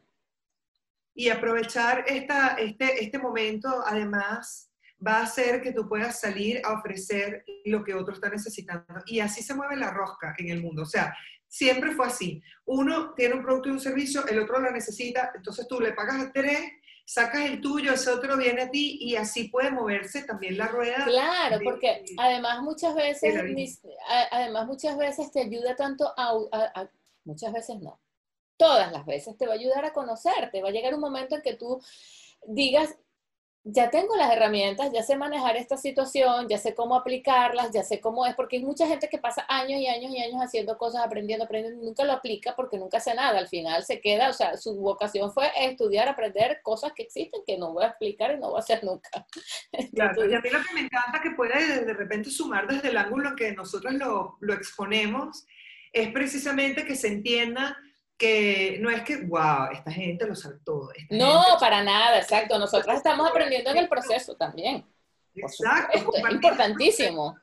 Y aprovechar esta, este, este momento, además, va a hacer que tú puedas salir a ofrecer lo que otro está necesitando. Y así se mueve la rosca en el mundo. O sea, siempre fue así. Uno tiene un producto y un servicio, el otro lo necesita, entonces tú le pagas a tres sacas el tuyo, ese otro viene a ti y así puede moverse también la rueda. Claro, porque además muchas veces, además muchas veces te ayuda tanto a, muchas veces no, todas las veces te va a ayudar a conocerte, va a llegar un momento en que tú digas, ya tengo las herramientas, ya sé manejar esta situación, ya sé cómo aplicarlas, ya sé cómo es, porque hay mucha gente que pasa años y años y años haciendo cosas, aprendiendo, aprendiendo, y nunca lo aplica porque nunca hace nada. Al final se queda, o sea, su vocación fue estudiar, aprender cosas que existen que no voy a explicar y no voy a hacer nunca. Claro, y a mí lo que me encanta que puede de repente sumar desde el ángulo en que nosotros lo, lo exponemos es precisamente que se entienda que no es que, wow, esta gente lo sabe todo. No, para nada, exacto. Nosotros estamos aprendiendo en el proceso también. Exacto. Es importantísimo.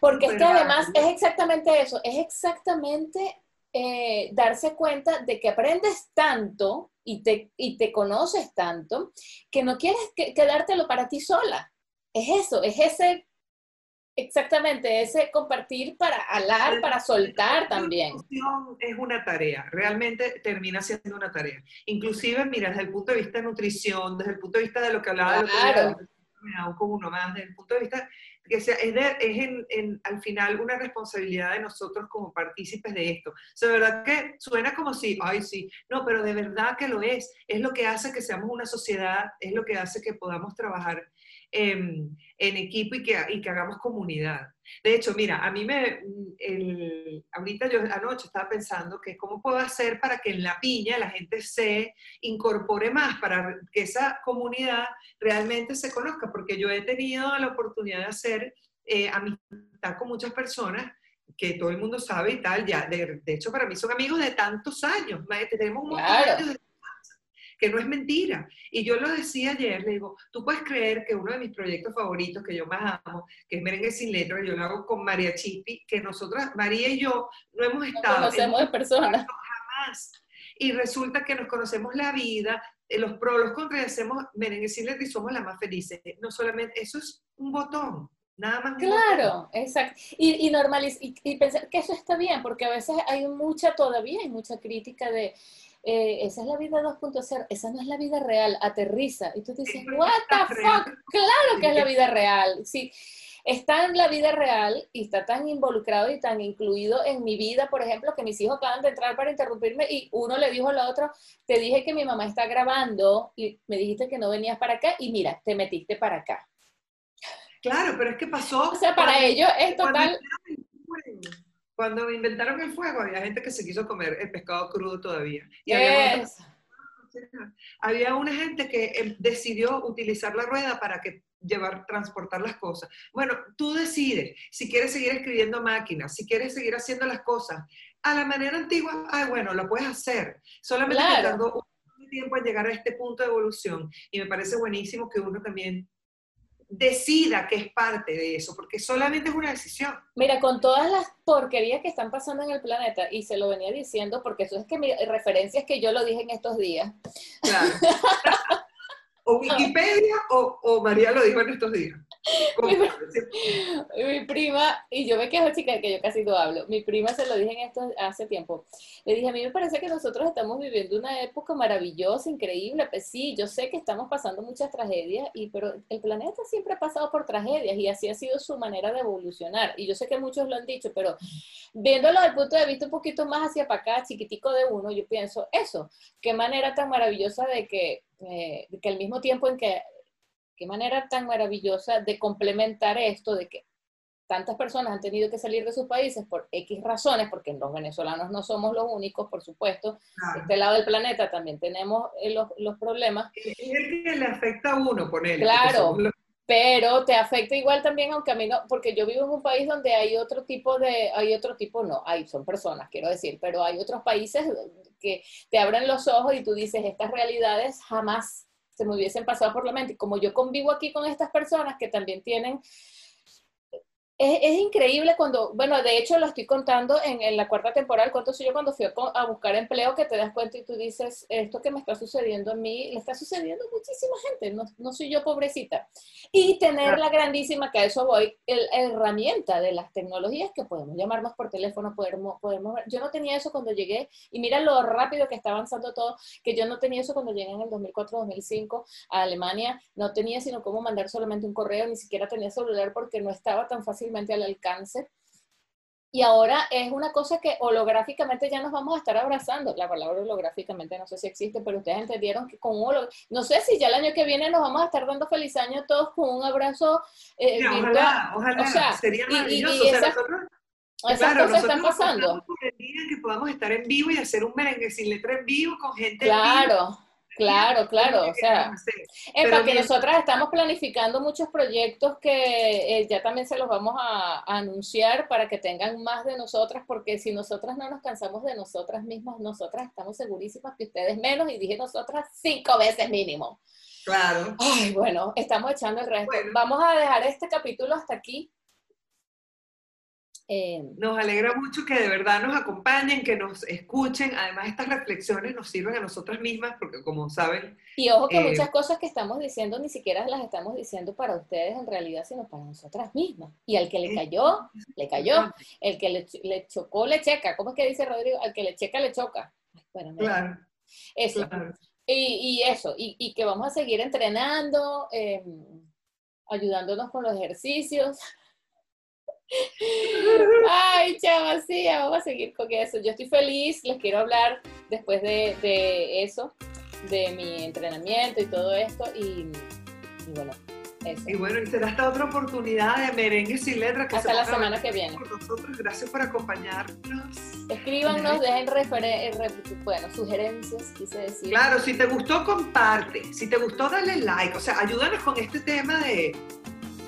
Porque es que además es exactamente eso, es exactamente eh, darse cuenta de que aprendes tanto y te, y te conoces tanto que no quieres quedártelo para ti sola. Es eso, es ese Exactamente, ese compartir para alar, para soltar también. Es una tarea, realmente termina siendo una tarea. Inclusive, mira, desde el punto de vista de nutrición, desde el punto de vista de lo que hablaba claro. de con uno más, desde el punto de vista que sea, es, es en, al final una responsabilidad de nosotros como partícipes de esto. O sea, de verdad que suena como si, ay, sí, no, pero de verdad que lo es. Es lo que hace que seamos una sociedad, es lo que hace que podamos trabajar en, equipo y que, y que, hagamos comunidad. De hecho, mira, a mí me, el, ahorita yo anoche estaba pensando que cómo puedo hacer para que en la piña la gente se incorpore más, para que esa comunidad realmente se conozca, porque yo he tenido la oportunidad de hacer eh, amistad con muchas personas que todo el mundo sabe y tal, ya, de, hecho para mí son amigos de tantos años, tenemos un montón de años que no es mentira. Y yo lo decía ayer, le digo, tú puedes creer que uno de mis proyectos favoritos, que yo más amo, que es Merengue sin letra, yo lo hago con María Chipi, que nosotras, María y yo, no hemos estado... No conocemos de personas. Jamás. Y resulta que nos conocemos la vida, eh, los pros, los contras, hacemos Merengue sin letra y somos las más felices. No solamente, eso es un botón. Nada más. Claro, exacto. Y, y, y, y pensar que eso está bien, porque a veces hay mucha, todavía hay mucha crítica de, eh, esa es la vida 2.0, esa no es la vida real, aterriza. Y tú te dices, what the fuck, claro que es la vida real. Sí, está en la vida real y está tan involucrado y tan incluido en mi vida, por ejemplo, que mis hijos acaban de entrar para interrumpirme y uno le dijo al otro, te dije que mi mamá está grabando y me dijiste que no venías para acá y mira, te metiste para acá. Claro, pero es que pasó. O sea, para ellos es total. Cuando inventaron el fuego, había gente que se quiso comer el pescado crudo todavía. Y había, una gente que em, decidió utilizar la rueda para que llevar, transportar las cosas. Bueno, tú decides si quieres seguir escribiendo máquinas, si quieres seguir haciendo las cosas a la manera antigua, ah, bueno, lo puedes hacer. Solamente claro. un tiempo en llegar a este punto de evolución. Y me parece buenísimo que uno también decida que es parte de eso, porque solamente es una decisión. Mira, con todas las porquerías que están pasando en el planeta, y se lo venía diciendo, porque eso es que mi referencia que yo lo dije en estos días. Claro. o Wikipedia o, o María lo dijo en estos días. mi, prima, y yo me quejo, chica, que yo casi no hablo. Mi prima se lo dije en esto hace tiempo. Le dije, a mí me parece que nosotros estamos viviendo una época maravillosa, increíble. Pues sí, yo sé que estamos pasando muchas tragedias, y, pero el planeta siempre ha pasado por tragedias y así ha sido su manera de evolucionar. Y yo sé que muchos lo han dicho, pero viéndolo desde el punto de vista un poquito más hacia para acá, chiquitico de uno, yo pienso, eso, qué manera tan maravillosa de que, eh, que al mismo tiempo en que qué manera tan maravillosa de complementar esto, de que tantas personas han tenido que salir de sus países por X razones, porque los venezolanos no somos los únicos, por supuesto. De este lado del planeta también tenemos eh, los, los, problemas. Es el que le afecta a uno, él. Claro, pero te afecta igual también, aunque a mí no, porque yo vivo en un país donde hay otro tipo de, hay otro tipo, no, hay, son personas, quiero decir, pero hay otros países que te abren los ojos y tú dices, estas realidades jamás se me hubiesen pasado por la mente. Y como yo convivo aquí con estas personas que también tienen es, increíble cuando, bueno, de hecho lo estoy contando en, la cuarta temporada, cuánto soy yo cuando fui a, buscar empleo, que te das cuenta y tú dices, esto que me está sucediendo a mí, le está sucediendo a muchísima gente, no, no soy yo pobrecita. Y tener la grandísima, que a eso voy, el, herramienta de las tecnologías que podemos llamarnos por teléfono, podemos, podemos, yo no tenía eso cuando llegué, y mira lo rápido que está avanzando todo, que yo no tenía eso cuando llegué en el 2004-2005 a Alemania, no tenía sino cómo mandar solamente un correo, ni siquiera tenía celular porque no estaba tan fácil al alcance. y ahora es una cosa que holográficamente ya nos vamos a estar abrazando. La palabra holográficamente no sé si existe, pero ustedes entendieron que con un No sé si ya el año que viene nos vamos a estar dando feliz año todos con un abrazo eh, Ojalá, ojalá. Sería maravilloso. Y, esas, cosas están pasando. el día que podamos estar en vivo y hacer un merengue sin letra en vivo con gente Claro. Claro, claro, o sea, es para que nosotras estamos planificando muchos proyectos que eh, ya también se los vamos a, anunciar para que tengan más de nosotras, porque si nosotras no nos cansamos de nosotras mismas, nosotras estamos segurísimas que ustedes menos, y dije nosotras cinco veces mínimo. Claro. Ay, bueno, estamos echando el resto. Vamos a dejar este capítulo hasta aquí. Eh, nos alegra mucho que de verdad nos acompañen, que nos escuchen. Además, estas reflexiones nos sirven a nosotras mismas porque, como saben... Y ojo que eh, muchas cosas que estamos diciendo ni siquiera las estamos diciendo para ustedes en realidad, sino para nosotras mismas. Y al que le cayó, le cayó. El que le, chocó, le checa. ¿Cómo es que dice Rodrigo? Al que le checa, le choca. Bueno, claro. Eso. Y, eso. Y, que vamos a seguir entrenando, em, ayudándonos con los ejercicios. Ay, chava, sí, vamos a seguir con eso. Yo estoy feliz, les quiero hablar después de, eso, de mi entrenamiento y todo esto. Y, bueno, eso. Y bueno, y será esta otra oportunidad de merengue sin letra que Hasta la semana que viene. Por nosotros. Gracias por acompañarnos. Escríbanos, dejen bueno, sugerencias, quise decir. Claro, si te gustó, comparte. Si te gustó, dale like. O sea, ayúdanos con este tema de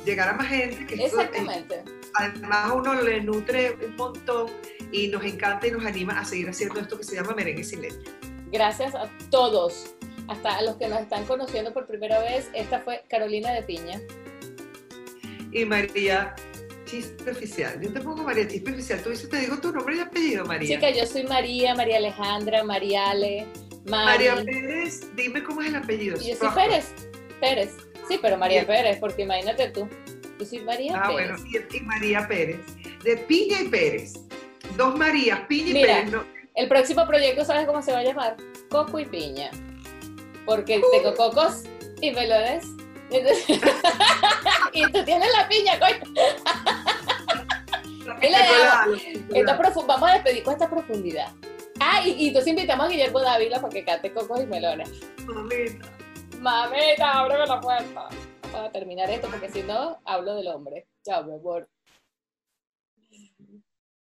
llegar a más gente. Que Exactamente además uno le nutre un montón y nos encanta y nos anima a seguir haciendo esto que se llama Merengue Sin Letra. Gracias a todos, hasta a los que nos están conociendo por primera vez. Esta fue Carolina de Piña. Y María Chispe Oficial. Yo te pongo María Chispe Oficial. Tú dices, te digo tu nombre y apellido, María. Chica, yo soy María, María Alejandra, Mariale, María Pérez. Dime cómo es el apellido. Yo soy Pérez. Pérez. Sí, pero María Pérez, porque imagínate tú. Yo soy María ah, Pérez. bueno, y, María Pérez. De Piña y Pérez. Dos Marías, Piña y Pérez. El próximo proyecto, ¿sabes cómo se va a llamar? Coco y Piña. Porque tengo cocos y melones. y tú tienes la piña, coño. vamos a despedir con esta profundidad. Ah, y, y entonces invitamos a Guillermo Dávila para que cante cocos y melones. Mamita. Mamita, ábreme la puerta a terminar esto, porque si no, hablo del hombre. Chao, mi amor.